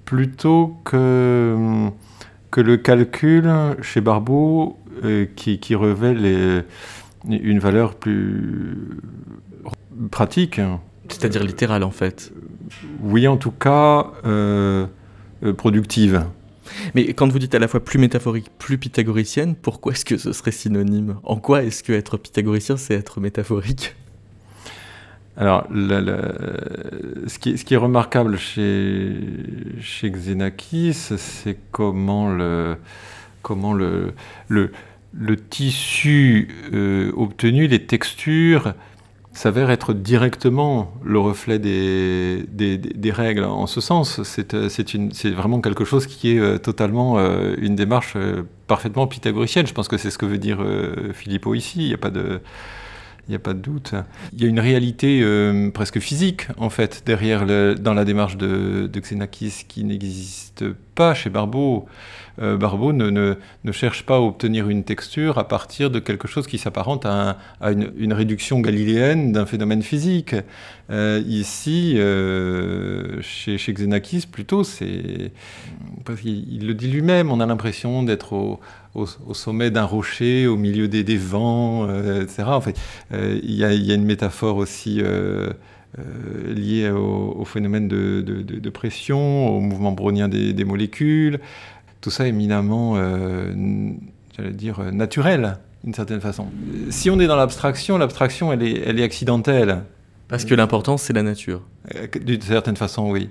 plutôt que, que le calcul chez Barbeau euh, qui, qui, révèle une valeur plus pratique. C'est-à-dire littérale en fait. Oui, en tout cas, euh, productive. Mais quand vous dites à la fois plus métaphorique, plus pythagoricienne, pourquoi est-ce que ce serait synonyme? En quoi est-ce que être pythagoricien, c'est être métaphorique? Alors, ce, qui, est remarquable chez, chez Xenakis, c'est comment le, comment le, le, tissu euh, obtenu, les textures, s'avèrent être directement le reflet des, des, règles. En ce sens, c'est vraiment quelque chose qui est euh, totalement euh, une démarche parfaitement pythagoricienne. Je pense que c'est ce que veut dire Philippot ici. Il n'y a pas de il n'y a pas de doute. Il y a une réalité euh, presque physique, en fait, derrière dans la démarche de, de Xenakis qui n'existe pas chez Barbeau. Euh, Barbeau ne, ne, cherche pas à obtenir une texture à partir de quelque chose qui s'apparente à, une, réduction galiléenne d'un phénomène physique. Euh, ici, chez, chez, Xenakis, plutôt, c'est. Parce qu'il le dit lui-même, on a l'impression d'être au, au, sommet d'un rocher, au milieu des, vents, euh, etc. En fait, euh, il y, a une métaphore aussi euh, liée au, phénomène de, pression, au mouvement brownien des molécules. Tout ça éminemment, j'allais dire, naturel, d'une certaine façon. Si on est dans l'abstraction, l'abstraction, elle est, elle est accidentelle. Parce que l'important, c'est la nature. D'une certaine façon, oui.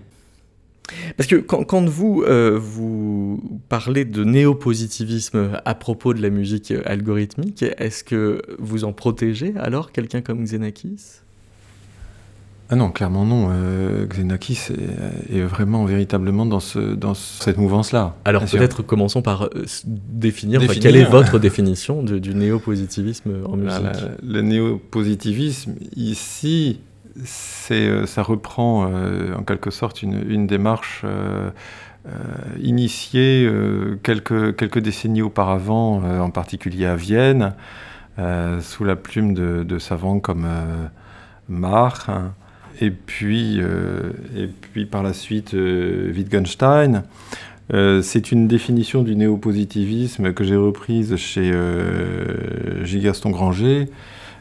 Parce que quand, vous, euh, vous parlez de néopositivisme à propos de la musique algorithmique, est-ce que vous en protégez alors quelqu'un comme Xenakis? Ah non, clairement non. Euh, Xenakis est, vraiment véritablement dans, ce, dans cette mouvance-là. Alors peut-être commençons par euh, définir, quelle est votre définition du néopositivisme en musique? le néopositivisme, ici, euh, ça reprend euh, en quelque sorte une, démarche initiée quelques, quelques décennies auparavant, en particulier à Vienne, sous la plume de, savants comme Mach, et, puis, et puis par la suite Wittgenstein. c'est une définition du néopositivisme que j'ai reprise chez Gilles Gaston Granger,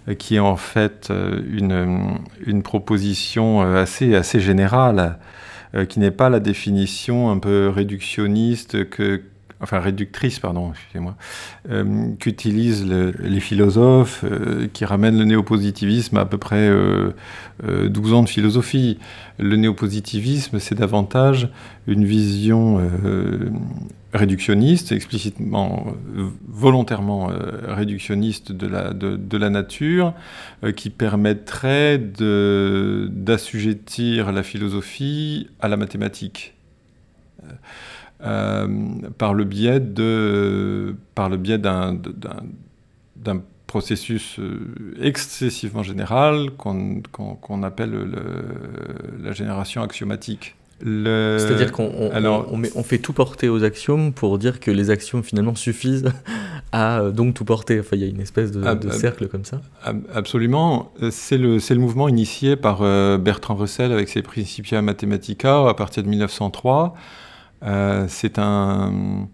euh, qui est en fait euh, une, une proposition euh, assez, assez générale, qui n'est pas la définition un peu réductionniste que, enfin réductrice, pardon, excusez-moi, euh, qu'utilisent les philosophes, qui ramènent le néopositivisme à, à peu près 12 ans de philosophie. Le néopositivisme, c'est davantage une vision réductionniste, explicitement, euh, volontairement euh, réductionniste de la, de, la nature, euh, qui permettrait d'assujettir la philosophie à la mathématique. Par le biais de par le biais d'un processus excessivement général qu'on appelle la génération axiomatique. C'est-à-dire qu'on on, fait tout porter aux axiomes pour dire que les axiomes finalement suffisent à euh, donc tout porter. Enfin, il y a une espèce de, cercle comme ça. Absolument. C'est le, le, mouvement initié par euh, Bertrand Russell avec ses Principia Mathematica à partir de 1903. Euh, c'est un,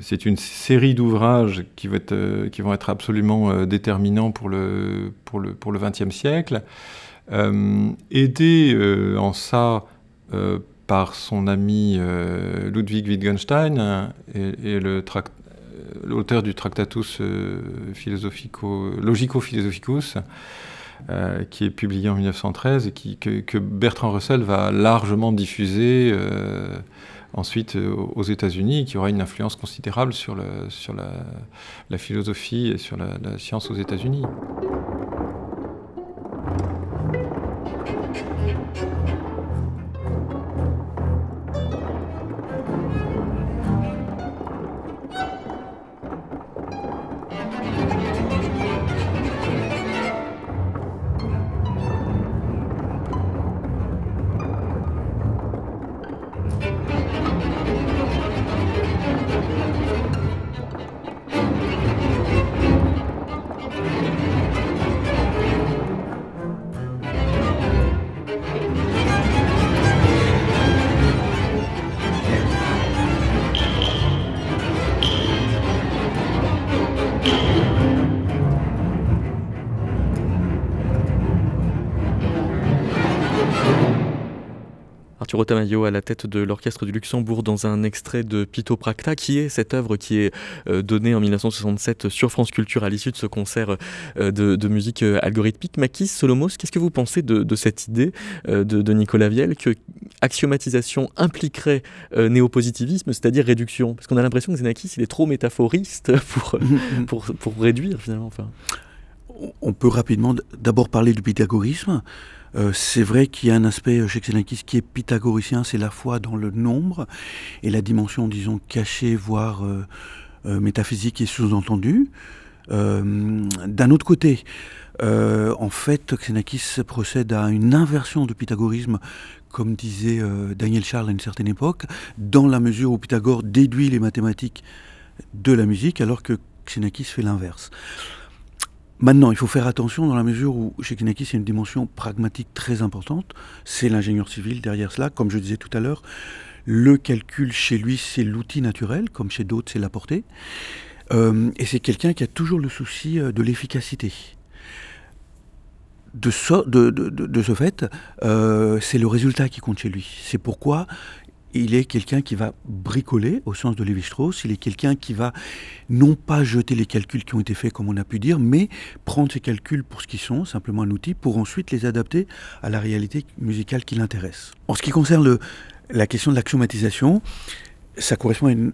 c'est une série d'ouvrages qui, qui, vont être absolument déterminants pour le, XXe siècle. aidé en ça par son ami Ludwig Wittgenstein et, l'auteur du Tractatus philosophico, Logico-Philosophicus, euh, qui est publié en 1913 et que, Bertrand Russell va largement diffuser euh, ensuite euh, aux États-Unis, qui aura une influence considérable sur, la, philosophie et sur la science aux États-Unis. Arturo Tamayo à la tête de l'Orchestre du Luxembourg dans un extrait de Pito Practa, qui est cette œuvre qui est euh, donnée en 1967 sur France Culture à l'issue de ce concert euh, de, musique euh, algorithmique. Makis Solomos, qu'est-ce que vous pensez de, cette idée de, Nicolas Viel que axiomatisation impliquerait néopositivisme, c'est-à-dire réduction? Parce qu'on a l'impression que Xenakis, il est trop métaphoriste pour, pour, pour réduire finalement. Enfin. On peut rapidement d'abord parler du pythagorisme. Euh, c'est vrai qu'il y a un aspect chez Xenakis qui est pythagoricien, c'est la foi dans le nombre et la dimension, disons, cachée, voire euh, euh, métaphysique et sous-entendue. D'un autre côté, en fait, Xenakis procède à une inversion du pythagorisme, comme disait Daniel Charles à une certaine époque, dans la mesure où Pythagore déduit les mathématiques de la musique, alors que Xenakis fait l'inverse. Maintenant, il faut faire attention dans la mesure où chez y a une dimension pragmatique très importante. C'est l'ingénieur civil derrière cela. Comme je disais tout à l'heure, le calcul chez lui, c'est l'outil naturel, comme chez d'autres, c'est la portée. Euh, et c'est quelqu'un qui a toujours le souci euh, de l'efficacité. De, de, ce fait, euh, c'est le résultat qui compte chez lui. C'est pourquoi il est quelqu'un qui va bricoler, au sens de Lévi-Strauss, il est quelqu'un qui va non pas jeter les calculs qui ont été faits, comme on a pu dire, mais prendre ces calculs pour ce qu'ils sont, simplement un outil, pour ensuite les adapter à la réalité musicale qui l'intéresse. En ce qui concerne la question de l'axiomatisation, ça correspond à une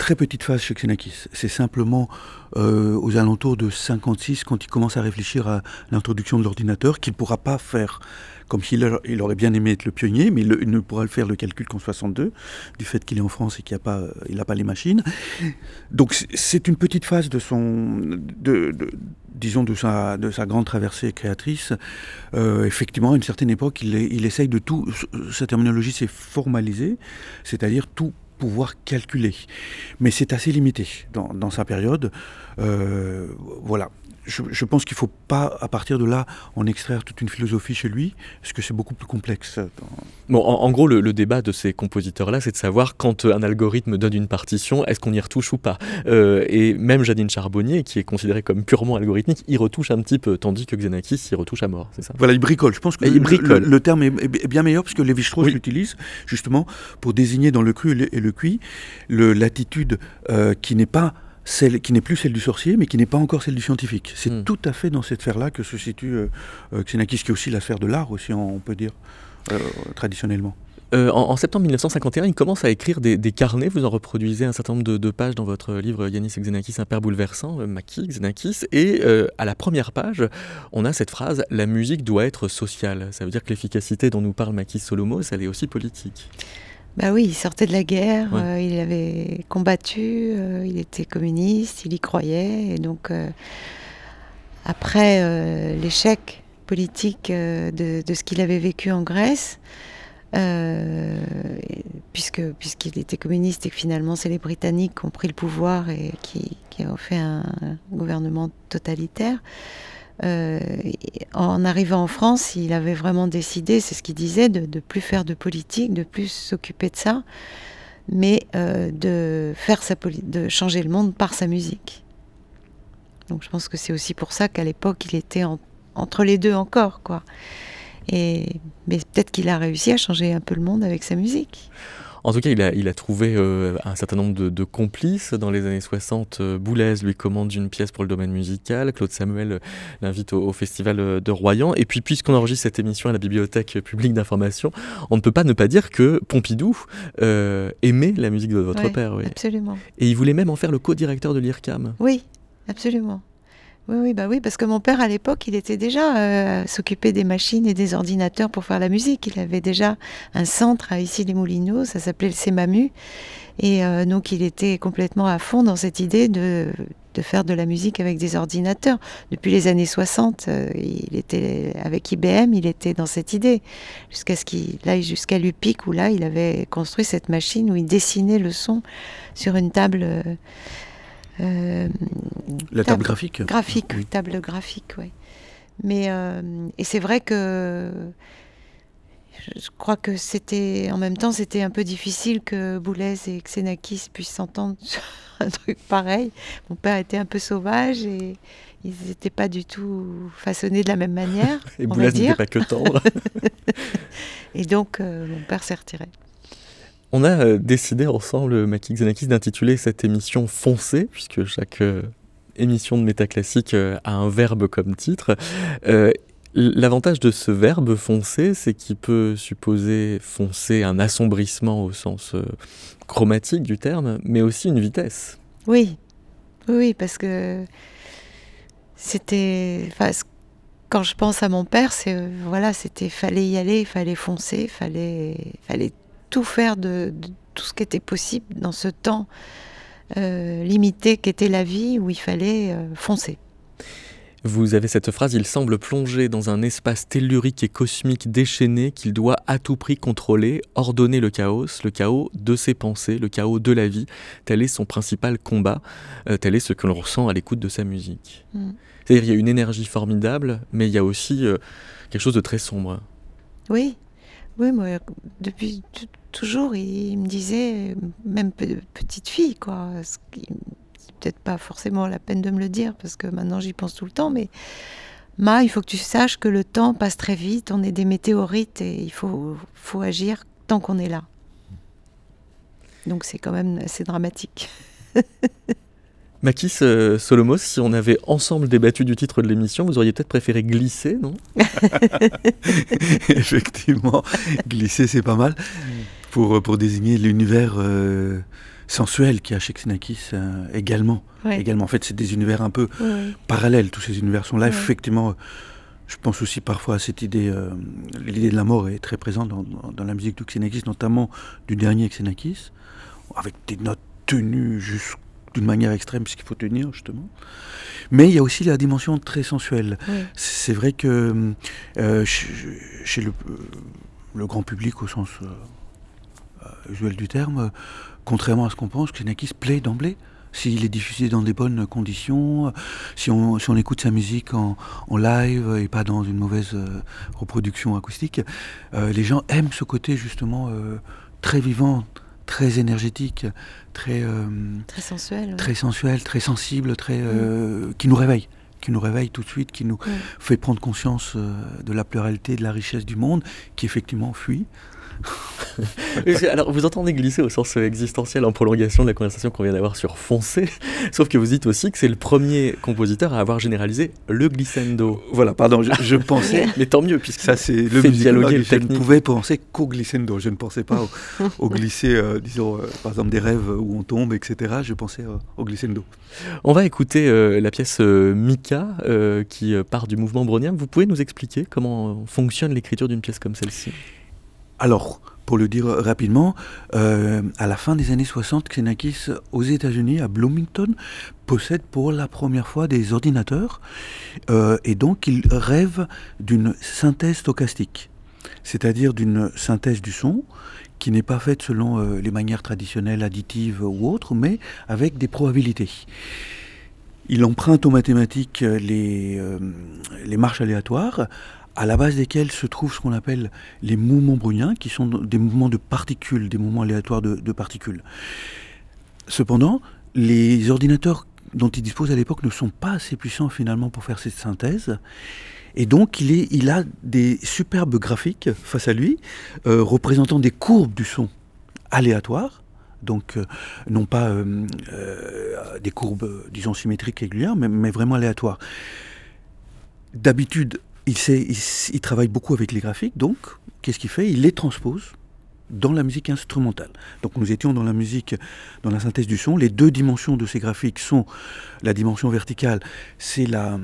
très petite phase chez Xenakis. C'est simplement euh, aux alentours de 56 quand il commence à réfléchir à l'introduction de l'ordinateur qu'il ne pourra pas faire comme s'il il aurait bien aimé être le pionnier, mais il, ne pourra le faire le calcul qu'en 62, du fait qu'il est en France et qu'il n'a pas, les machines. Donc c'est une petite phase de son, sa, de sa grande traversée créatrice. Euh, effectivement, à une certaine époque, il, essaye de tout. Sa terminologie s'est formalisée, c'est-à-dire tout pouvoir calculer. Mais c'est assez limité dans, dans sa période. Euh, voilà je, pense qu'il ne faut pas, à partir de là, en extraire toute une philosophie chez lui, parce que c'est beaucoup plus complexe. Bon, en, gros, le, débat de ces compositeurs-là, c'est de savoir quand un algorithme donne une partition, est-ce qu'on y retouche ou pas euh, Et même Janine Charbonnier, qui est considérée comme purement algorithmique, y retouche un petit peu, tandis que Xenakis y retouche à mort, c'est ça Voilà, il bricole. Je pense que le, terme est, bien meilleur, parce que Lévi-Strauss l'utilise justement pour désigner dans le cru et le cuit l'attitude euh, qui n'est pas celle qui n'est plus celle du sorcier, mais qui n'est pas encore celle du scientifique. C'est hmm. tout à fait dans cette sphère-là que se situe euh, euh, Xenakis, qui est aussi la sphère de l'art, aussi, on peut dire, euh, traditionnellement. en, septembre 1951, il commence à écrire des, carnets. Vous en reproduisez un certain nombre de, pages dans votre livre Yanis Xenakis, un père bouleversant, Maki Xenakis. Et à la première page, on a cette phrase La musique doit être sociale. Ça veut dire que l'efficacité dont nous parle Maki Solomos, elle est aussi politique. Bah oui, il sortait de la guerre, euh, il avait combattu, euh, il était communiste, il y croyait. Et donc, euh, après l'échec politique de, ce qu'il avait vécu en Grèce, puisque puisqu'il était communiste et que finalement c'est les Britanniques qui ont pris le pouvoir et qui, qui ont fait un gouvernement totalitaire, en arrivant en France, il avait vraiment décidé, c'est ce qu'il disait, de ne plus faire de politique, de plus s'occuper de ça, mais euh, de faire sa de changer le monde par sa musique. Donc je pense que c'est aussi pour ça qu'à l'époque il était entre les deux encore, quoi. Et mais peut-être qu'il a réussi à changer un peu le monde avec sa musique. En tout cas, il a, il a trouvé euh, un certain nombre de, complices. Dans les années 60, euh, Boulez lui commande une pièce pour le domaine musical. Claude Samuel euh, l'invite au, Festival de Royan. Et puis, puisqu'on enregistre cette émission à la Bibliothèque publique d'information, on ne peut pas ne pas dire que Pompidou aimait la musique de votre père. Oui. Absolument. Et il voulait même en faire le co-directeur de l'IRCAM. Oui, absolument. Oui, bah oui, parce que mon père à l'époque, il était déjà euh, s'occuper des machines et des ordinateurs pour faire la musique. Il avait déjà un centre à ici les Moulineaux, ça s'appelait le CEMAMU, et euh, donc il était complètement à fond dans cette idée de, de, faire de la musique avec des ordinateurs. Depuis les années 60, euh, il était avec IBM, il était dans cette idée jusqu'à ce qu'il aille jusqu'à l'UPIC où là, il avait construit cette machine où il dessinait le son sur une table. Euh, la table, graphique Graphique, table graphique, oui. Mais, euh, et c'est vrai que je crois que c'était, en même temps, c'était un peu difficile que Boulez et Xenakis puissent s'entendre sur un truc pareil. Mon père était un peu sauvage et ils n'étaient pas du tout façonnés de la même manière. et Boulez n'était pas que tendre. et donc, euh, mon père s'est retiré. On a euh, décidé ensemble, Maki Xenakis, d'intituler cette émission Foncé, puisque chaque euh, émission de métaclassique euh, a un verbe comme titre. L'avantage de ce verbe foncer, c'est qu'il peut supposer foncer un assombrissement au sens chromatique du terme, mais aussi une vitesse. Oui, oui, parce que c'était. quand je pense à mon père, c'est voilà, c'était fallait y aller, fallait foncer, fallait fallait tout faire de, tout ce qui était possible dans ce temps euh, limité qu'était la vie où il fallait euh, foncer. Vous avez cette phrase, il semble plonger dans un espace tellurique et cosmique déchaîné qu'il doit à tout prix contrôler, ordonner le chaos, le chaos de ses pensées, le chaos de la vie. Tel est son principal combat, euh, tel est ce que l'on ressent à l'écoute de sa musique. Mm. C'est-à-dire qu'il y a une énergie formidable, mais il y a aussi quelque chose de très sombre. Oui, oui, moi, depuis toujours, il me disait, même petite fille, quoi. C'est peut-être pas forcément la peine de me le dire, parce que maintenant j'y pense tout le temps, mais Ma, il faut que tu saches que le temps passe très vite, on est des météorites et il faut, faut agir tant qu'on est là. Donc c'est quand même assez dramatique. Makis euh, Solomos, si on avait ensemble débattu du titre de l'émission, vous auriez peut-être préféré glisser, non? Effectivement, glisser c'est pas mal pour, pour désigner l'univers euh, sensuel qu'il y a chez Xenakis euh, également. également. En fait, c'est des univers un peu parallèles, tous ces univers sont là. Effectivement, je pense aussi parfois à cette idée, l'idée de la mort est très présente dans, dans la musique de Xenakis, notamment du dernier Xenakis, avec des notes tenues jusqu'au d'une manière extrême puisqu'il faut tenir justement. Mais il y a aussi la dimension très sensuelle. C'est vrai que euh, chez, le, le, grand public au sens euh, usuel du terme, contrairement à ce qu'on pense, Xenakis plaît d'emblée. S'il est diffusé dans des bonnes conditions, si on, si on écoute sa musique en, en, live et pas dans une mauvaise euh, reproduction acoustique, les gens aiment ce côté justement très vivant, très énergétique, très euh, très sensuel, très sensuel, très sensible, très euh, qui nous réveille, qui nous réveille tout de suite, qui nous fait prendre conscience euh, de la pluralité, de la richesse du monde, qui effectivement fuit. Alors, vous entendez glisser au sens existentiel en prolongation de la conversation qu'on vient d'avoir sur Foncé, sauf que vous dites aussi que c'est le premier compositeur à avoir généralisé le glissando. Voilà, pardon, je, pensais. Mais tant mieux, puisque ça, c'est le dialoguer Je ne pouvais penser qu'au glissando. Je ne pensais pas au, glisser, euh, disons, euh, par exemple, des rêves où on tombe, etc. Je pensais euh, au glissando. On va écouter la pièce Mika qui part du mouvement brownien. Vous pouvez nous expliquer comment fonctionne l'écriture d'une pièce comme celle-ci? Alors, pour le dire rapidement, euh, à la fin des années 60, Xenakis, aux États-Unis, à Bloomington, possède pour la première fois des ordinateurs, euh, et donc il rêve d'une synthèse stochastique, c'est-à-dire d'une synthèse du son qui n'est pas faite selon euh, les manières traditionnelles, additives ou autres, mais avec des probabilités. Il emprunte aux mathématiques les, les marches aléatoires à la base desquels se trouvent ce qu'on appelle les mouvements browniens, qui sont des mouvements de particules, des mouvements aléatoires de, particules. Cependant, les ordinateurs dont il dispose à l'époque ne sont pas assez puissants finalement pour faire cette synthèse. Et donc il, a des superbes graphiques face à lui, euh, représentant des courbes du son aléatoires, donc euh, non pas euh, des courbes, disons, symétriques régulières, mais, mais vraiment aléatoires. D'habitude, il, il, travaille beaucoup avec les graphiques, donc qu'est-ce qu'il fait? Il les transpose dans la musique instrumentale. Donc nous étions dans la musique, dans la synthèse du son. Les deux dimensions de ces graphiques sont la dimension verticale, c'est la,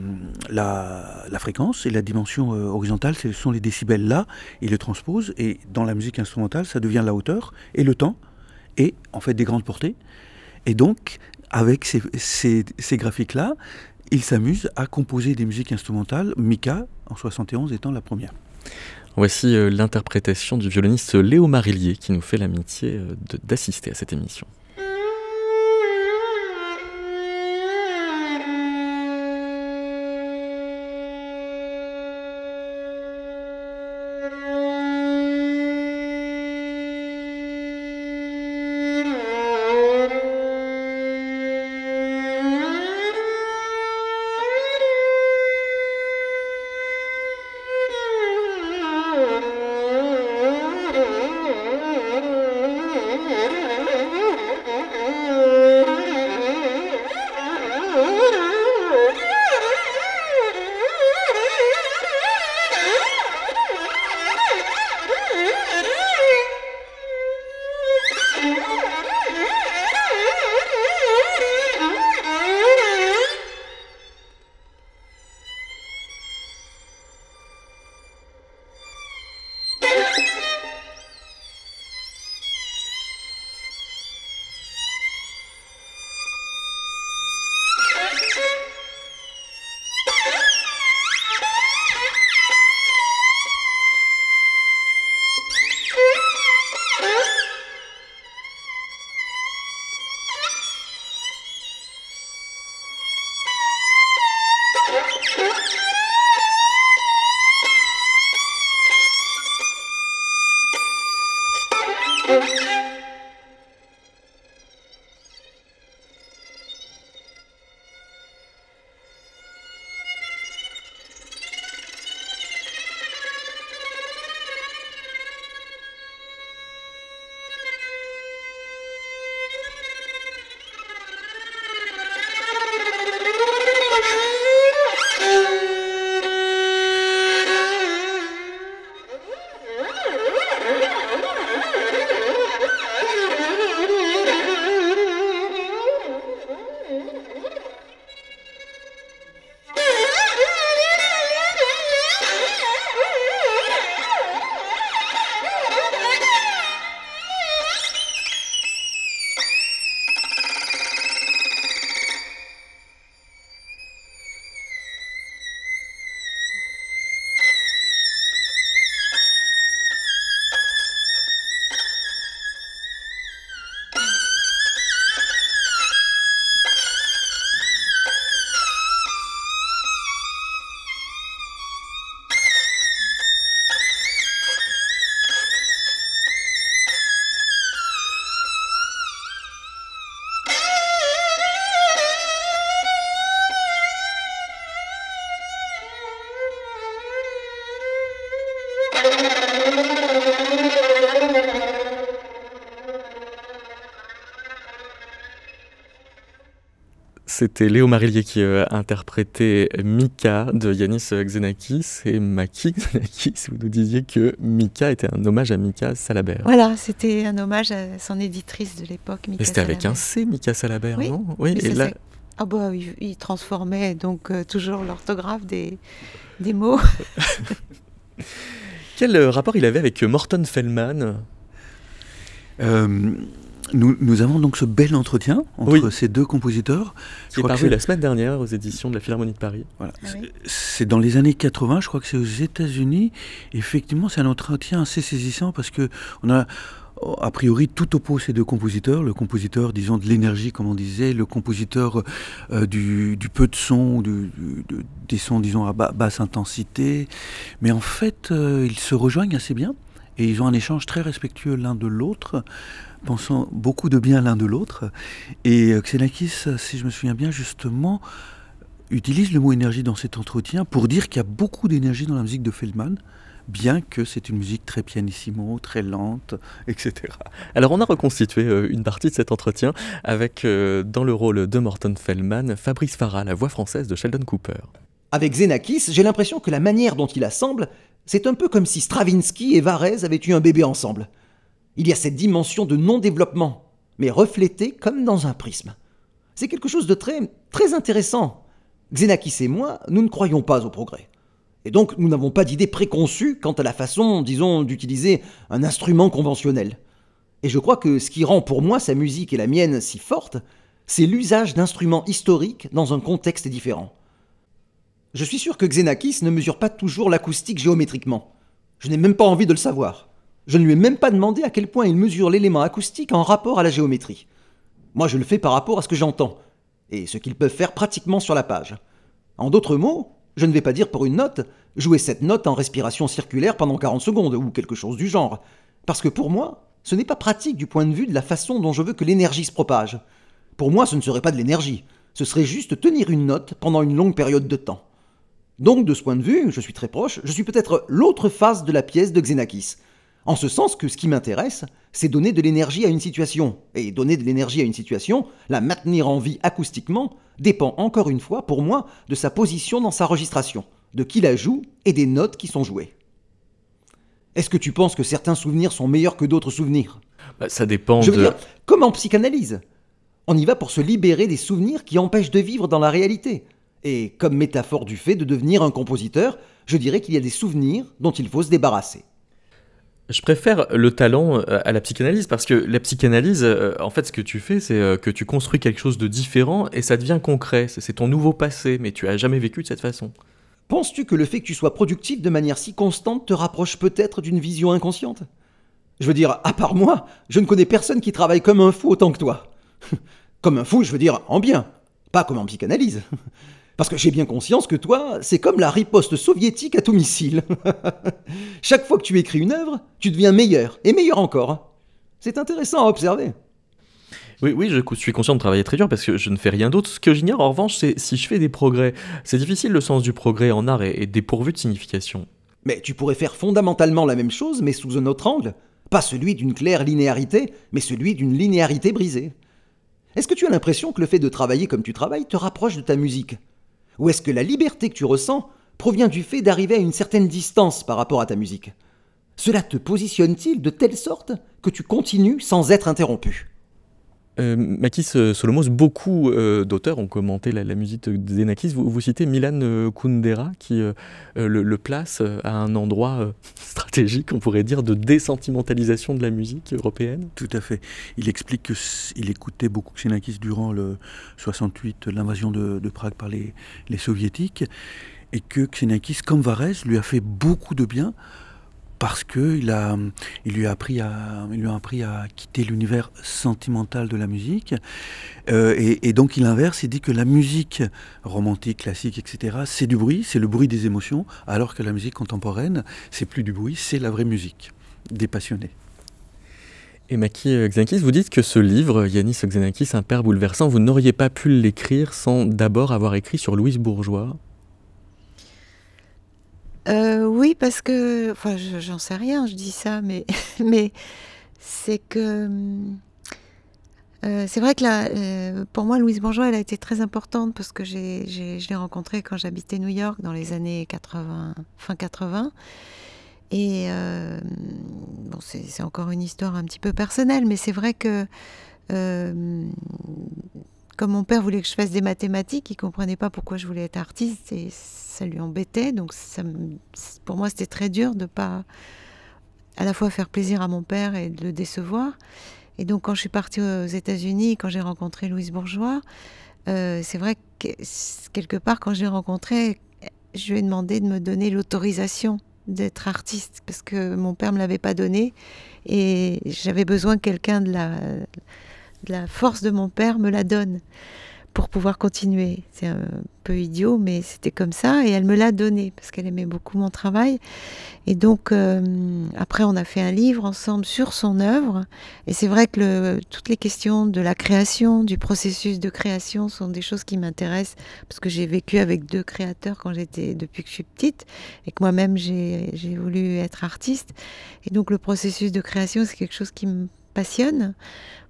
la, fréquence, et la dimension euh, horizontale, ce sont les décibels là. Il les transpose, et dans la musique instrumentale, ça devient la hauteur et le temps, et en fait des grandes portées. Et donc, avec ces, ces graphiques-là, il s'amuse à composer des musiques instrumentales, Mika en 71 étant la première. Voici euh, l'interprétation du violoniste Léo Marillier qui nous fait l'amitié euh, d'assister à cette émission. C'était Léo Marillier qui a interprété Mika de Yanis Xenakis et Maki Xenakis. Vous nous disiez que Mika était un hommage à Mika Salabert. Voilà, c'était un hommage à son éditrice de l'époque, Mika C'était avec un C, Mika Salabert, non? Oui, et là... Ah bah, il, transformait donc euh, toujours l'orthographe des, des mots. Quel euh, rapport il avait avec Morton Feldman? Euh, nous, avons donc ce bel entretien entre ces deux compositeurs. Qui est paru la semaine dernière aux éditions de la Philharmonie de Paris. Voilà. Ah c'est dans les années 80, je crois que c'est aux États-Unis. Effectivement, c'est un entretien assez saisissant parce que on a a priori, tout oppose ces deux compositeurs. Le compositeur, disons, de l'énergie, comme on disait, le compositeur euh, du, peu de son, du, des sons, disons, à basse intensité. Mais en fait, euh, ils se rejoignent assez bien et ils ont un échange très respectueux l'un de l'autre, pensant beaucoup de bien l'un de l'autre. Et euh, Xenakis, si je me souviens bien, justement, utilise le mot énergie dans cet entretien pour dire qu'il y a beaucoup d'énergie dans la musique de Feldman bien que c'est une musique très pianissimo, très lente, etc. Alors on a reconstitué euh, une partie de cet entretien avec, euh, dans le rôle de Morton Feldman, Fabrice Farah, la voix française de Sheldon Cooper. Avec Xenakis, j'ai l'impression que la manière dont il assemble, c'est un peu comme si Stravinsky et Varese avaient eu un bébé ensemble. Il y a cette dimension de non-développement, mais reflétée comme dans un prisme. C'est quelque chose de très, intéressant. Xenakis et moi, nous ne croyons pas au progrès. Et donc, nous n'avons pas d'idée préconçue quant à la façon, disons, d'utiliser un instrument conventionnel. Et je crois que ce qui rend pour moi sa musique et la mienne si forte, c'est l'usage d'instruments historiques dans un contexte différent. Je suis sûr que Xenakis ne mesure pas toujours l'acoustique géométriquement. Je n'ai même pas envie de le savoir. Je ne lui ai même pas demandé à quel point il mesure l'élément acoustique en rapport à la géométrie. Moi, je le fais par rapport à ce que j'entends, et ce qu'ils peuvent faire pratiquement sur la page. En d'autres mots, je ne vais pas dire pour une note, jouer cette note en respiration circulaire pendant 40 secondes, ou quelque chose du genre. Parce que pour moi, ce n'est pas pratique du point de vue de la façon dont je veux que l'énergie se propage. Pour moi, ce ne serait pas de l'énergie, ce serait juste tenir une note pendant une longue période de temps. Donc, de ce point de vue, je suis très proche, je suis peut-être l'autre face de la pièce de Xenakis. En ce sens que ce qui m'intéresse, c'est donner de l'énergie à une situation. Et donner de l'énergie à une situation, la maintenir en vie acoustiquement, dépend encore une fois, pour moi, de sa position dans sa registration, de qui la joue et des notes qui sont jouées. Est-ce que tu penses que certains souvenirs sont meilleurs que d'autres souvenirs? Bah, Ça dépend Je veux dire, comme en psychanalyse? On y va pour se libérer des souvenirs qui empêchent de vivre dans la réalité. Et comme métaphore du fait de devenir un compositeur, je dirais qu'il y a des souvenirs dont il faut se débarrasser. Je préfère le talent euh, à la psychanalyse parce que la psychanalyse, euh, en fait, ce que tu fais, c'est euh, que tu construis quelque chose de différent et ça devient concret. C'est ton nouveau passé, mais tu as jamais vécu de cette façon. Penses-tu que le fait que tu sois productif de manière si constante te rapproche peut-être d'une vision inconsciente? Je veux dire, à part moi, je ne connais personne qui travaille comme un fou autant que toi. comme un fou, je veux dire, en bien, pas comme en psychanalyse. Parce que j'ai bien conscience que toi, c'est comme la riposte soviétique à tout missile. Chaque fois que tu écris une œuvre, tu deviens meilleur, et meilleur encore. C'est intéressant à observer. Oui, oui, je suis conscient de travailler très dur parce que je ne fais rien d'autre. Ce que j'ignore, en revanche, c'est si je fais des progrès. C'est difficile, le sens du progrès en art est, dépourvu de signification. Mais tu pourrais faire fondamentalement la même chose, mais sous un autre angle. Pas celui d'une claire linéarité, mais celui d'une linéarité brisée. Est-ce que tu as l'impression que le fait de travailler comme tu travailles te rapproche de ta musique? Ou est-ce que la liberté que tu ressens provient du fait d'arriver à une certaine distance par rapport à ta musique? Cela te positionne-t-il de telle sorte que tu continues sans être interrompu? Euh, Makis euh, Solomos, beaucoup euh, d'auteurs ont commenté la, musique de Zenakis. Vous, citez Milan euh, Kundera qui le, place à un endroit stratégique, on pourrait dire, de désentimentalisation de la musique européenne? Tout à fait. Il explique qu'il écoutait beaucoup Xenakis durant le 68, l'invasion de, Prague par les, les soviétiques, et que Xenakis, comme Varese, lui a fait beaucoup de bien parce que il, lui a appris à, quitter l'univers sentimental de la musique. Euh, et, donc il inverse, il dit que la musique romantique, classique, etc., c'est du bruit, c'est le bruit des émotions, alors que la musique contemporaine, c'est plus du bruit, c'est la vraie musique, des passionnés. Et Maki Xenakis, vous dites que ce livre, Yanis Xenakis, un père bouleversant, vous n'auriez pas pu l'écrire sans d'abord avoir écrit sur Louise Bourgeois euh, oui, parce que, enfin, j'en sais rien, je dis ça, mais, c'est que. Euh, c'est vrai que euh, pour moi, Louise Bourgeois, elle a été très importante parce que je l'ai rencontrée quand j'habitais New York dans les années 80, fin 80. Et bon, c'est encore une histoire un petit peu personnelle, mais c'est vrai que comme mon père voulait que je fasse des mathématiques, il comprenait pas pourquoi je voulais être artiste et ça lui embêtait. Donc ça, pour moi, c'était très dur de pas à la fois faire plaisir à mon père et de le décevoir. Et donc quand je suis partie aux États-Unis, quand j'ai rencontré Louise Bourgeois, euh, c'est vrai que quelque part, quand je l'ai rencontrée, je lui ai demandé de me donner l'autorisation d'être artiste parce que mon père me l'avait pas donné et j'avais besoin que quelqu'un de la, de la force de mon père me la donne pour pouvoir continuer. C'est un peu idiot, mais c'était comme ça. Et elle me l'a donné parce qu'elle aimait beaucoup mon travail. Et donc, euh, après, on a fait un livre ensemble sur son œuvre. Et c'est vrai que toutes les questions de la création, du processus de création, sont des choses qui m'intéressent parce que j'ai vécu avec deux créateurs quand j'étais depuis que je suis petite et que moi-même j'ai voulu être artiste. Et donc, le processus de création, c'est quelque chose qui me passionne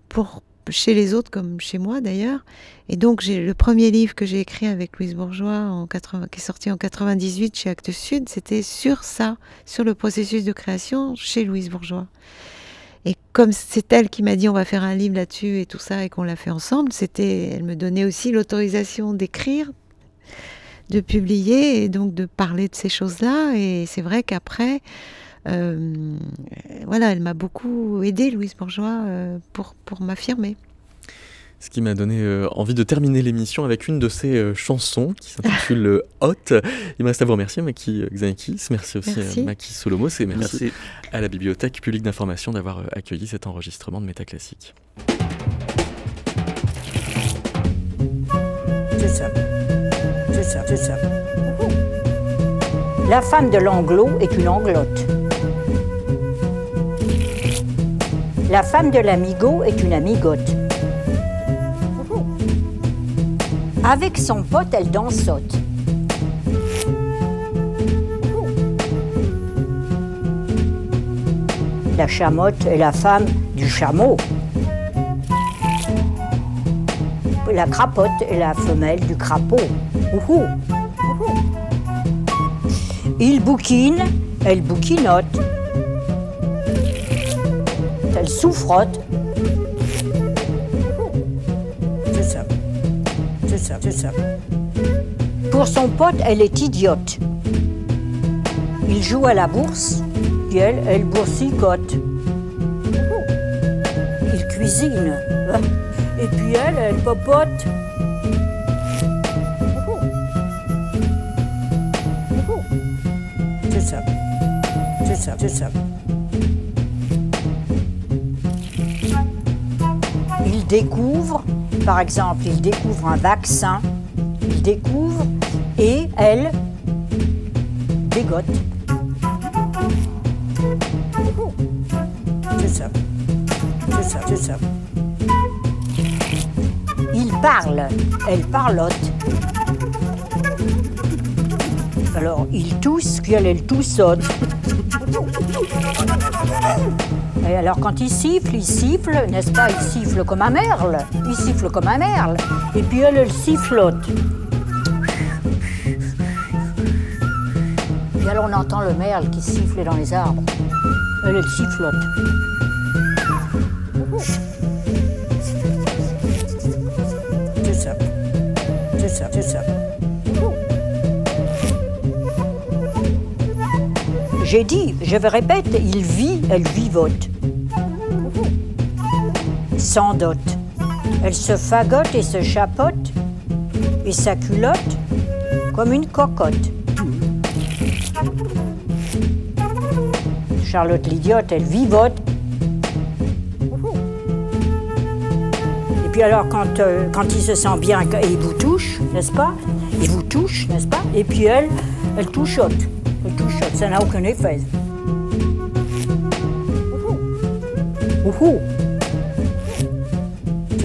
pour chez les autres comme chez moi d'ailleurs. Et donc j'ai le premier livre que j'ai écrit avec Louise Bourgeois en 80, qui est sorti en 98 chez Actes Sud, c'était sur ça, sur le processus de création chez Louise Bourgeois. Et comme c'est elle qui m'a dit on va faire un livre là-dessus et tout ça et qu'on l'a fait ensemble, c'était elle me donnait aussi l'autorisation d'écrire, de publier et donc de parler de ces choses-là. Et c'est vrai qu'après euh, voilà, elle m'a beaucoup aidé, Louise Bourgeois, euh, pour, pour m'affirmer. Ce qui m'a donné euh, envie de terminer l'émission avec une de ses chansons qui s'intitule Hot. Il me reste à vous remercier, Maki Xanakis. Merci aussi à Maki Solomos et merci, à la Bibliothèque publique d'information d'avoir accueilli cet enregistrement de Métaclassique. C'est ça. C'est ça, c'est ça. La femme de l'anglo est une anglote. La femme de l'amigo est une amigote. Avec son pote, elle dansote. La chamotte est la femme du chameau. La crapote est la femelle du crapaud. Il bouquine, elle bouquinote elle souffrote. C'est ça. C'est ça, c'est ça. Pour son pote, elle est idiote. Il joue à la bourse, puis elle, elle boursicote. Il cuisine, et puis elle, elle popote. Ça. découvre, par exemple, il découvre un vaccin, il découvre et elle dégote. Ça. Il parle, elle parlote. Alors il tousse, puis elle, elle toussote. Et alors quand il siffle, il siffle, n'est-ce pas? Il siffle comme un merle. Il siffle comme un merle. Et puis elle, elle sifflote. Et alors on entend le merle qui siffle dans les arbres. Elle, elle sifflote. C'est ça. C'est ça, c'est ça. J'ai dit, je répète, il vit, elle vivote. Elle se fagote et se chapote, et sa culotte comme une cocotte. Charlotte l'idiote, elle vivote. Et puis alors, quand, euh, quand il se sent bien, il vous touche, n'est-ce pas? Il vous touche, n'est-ce pas? Et puis elle, elle touchote ça n'a aucun effet. Ouhou. C'est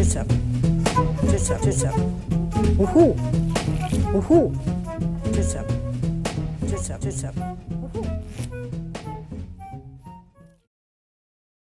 ça. C'est ça, c'est ça. Ouhou. Ouhou. C'est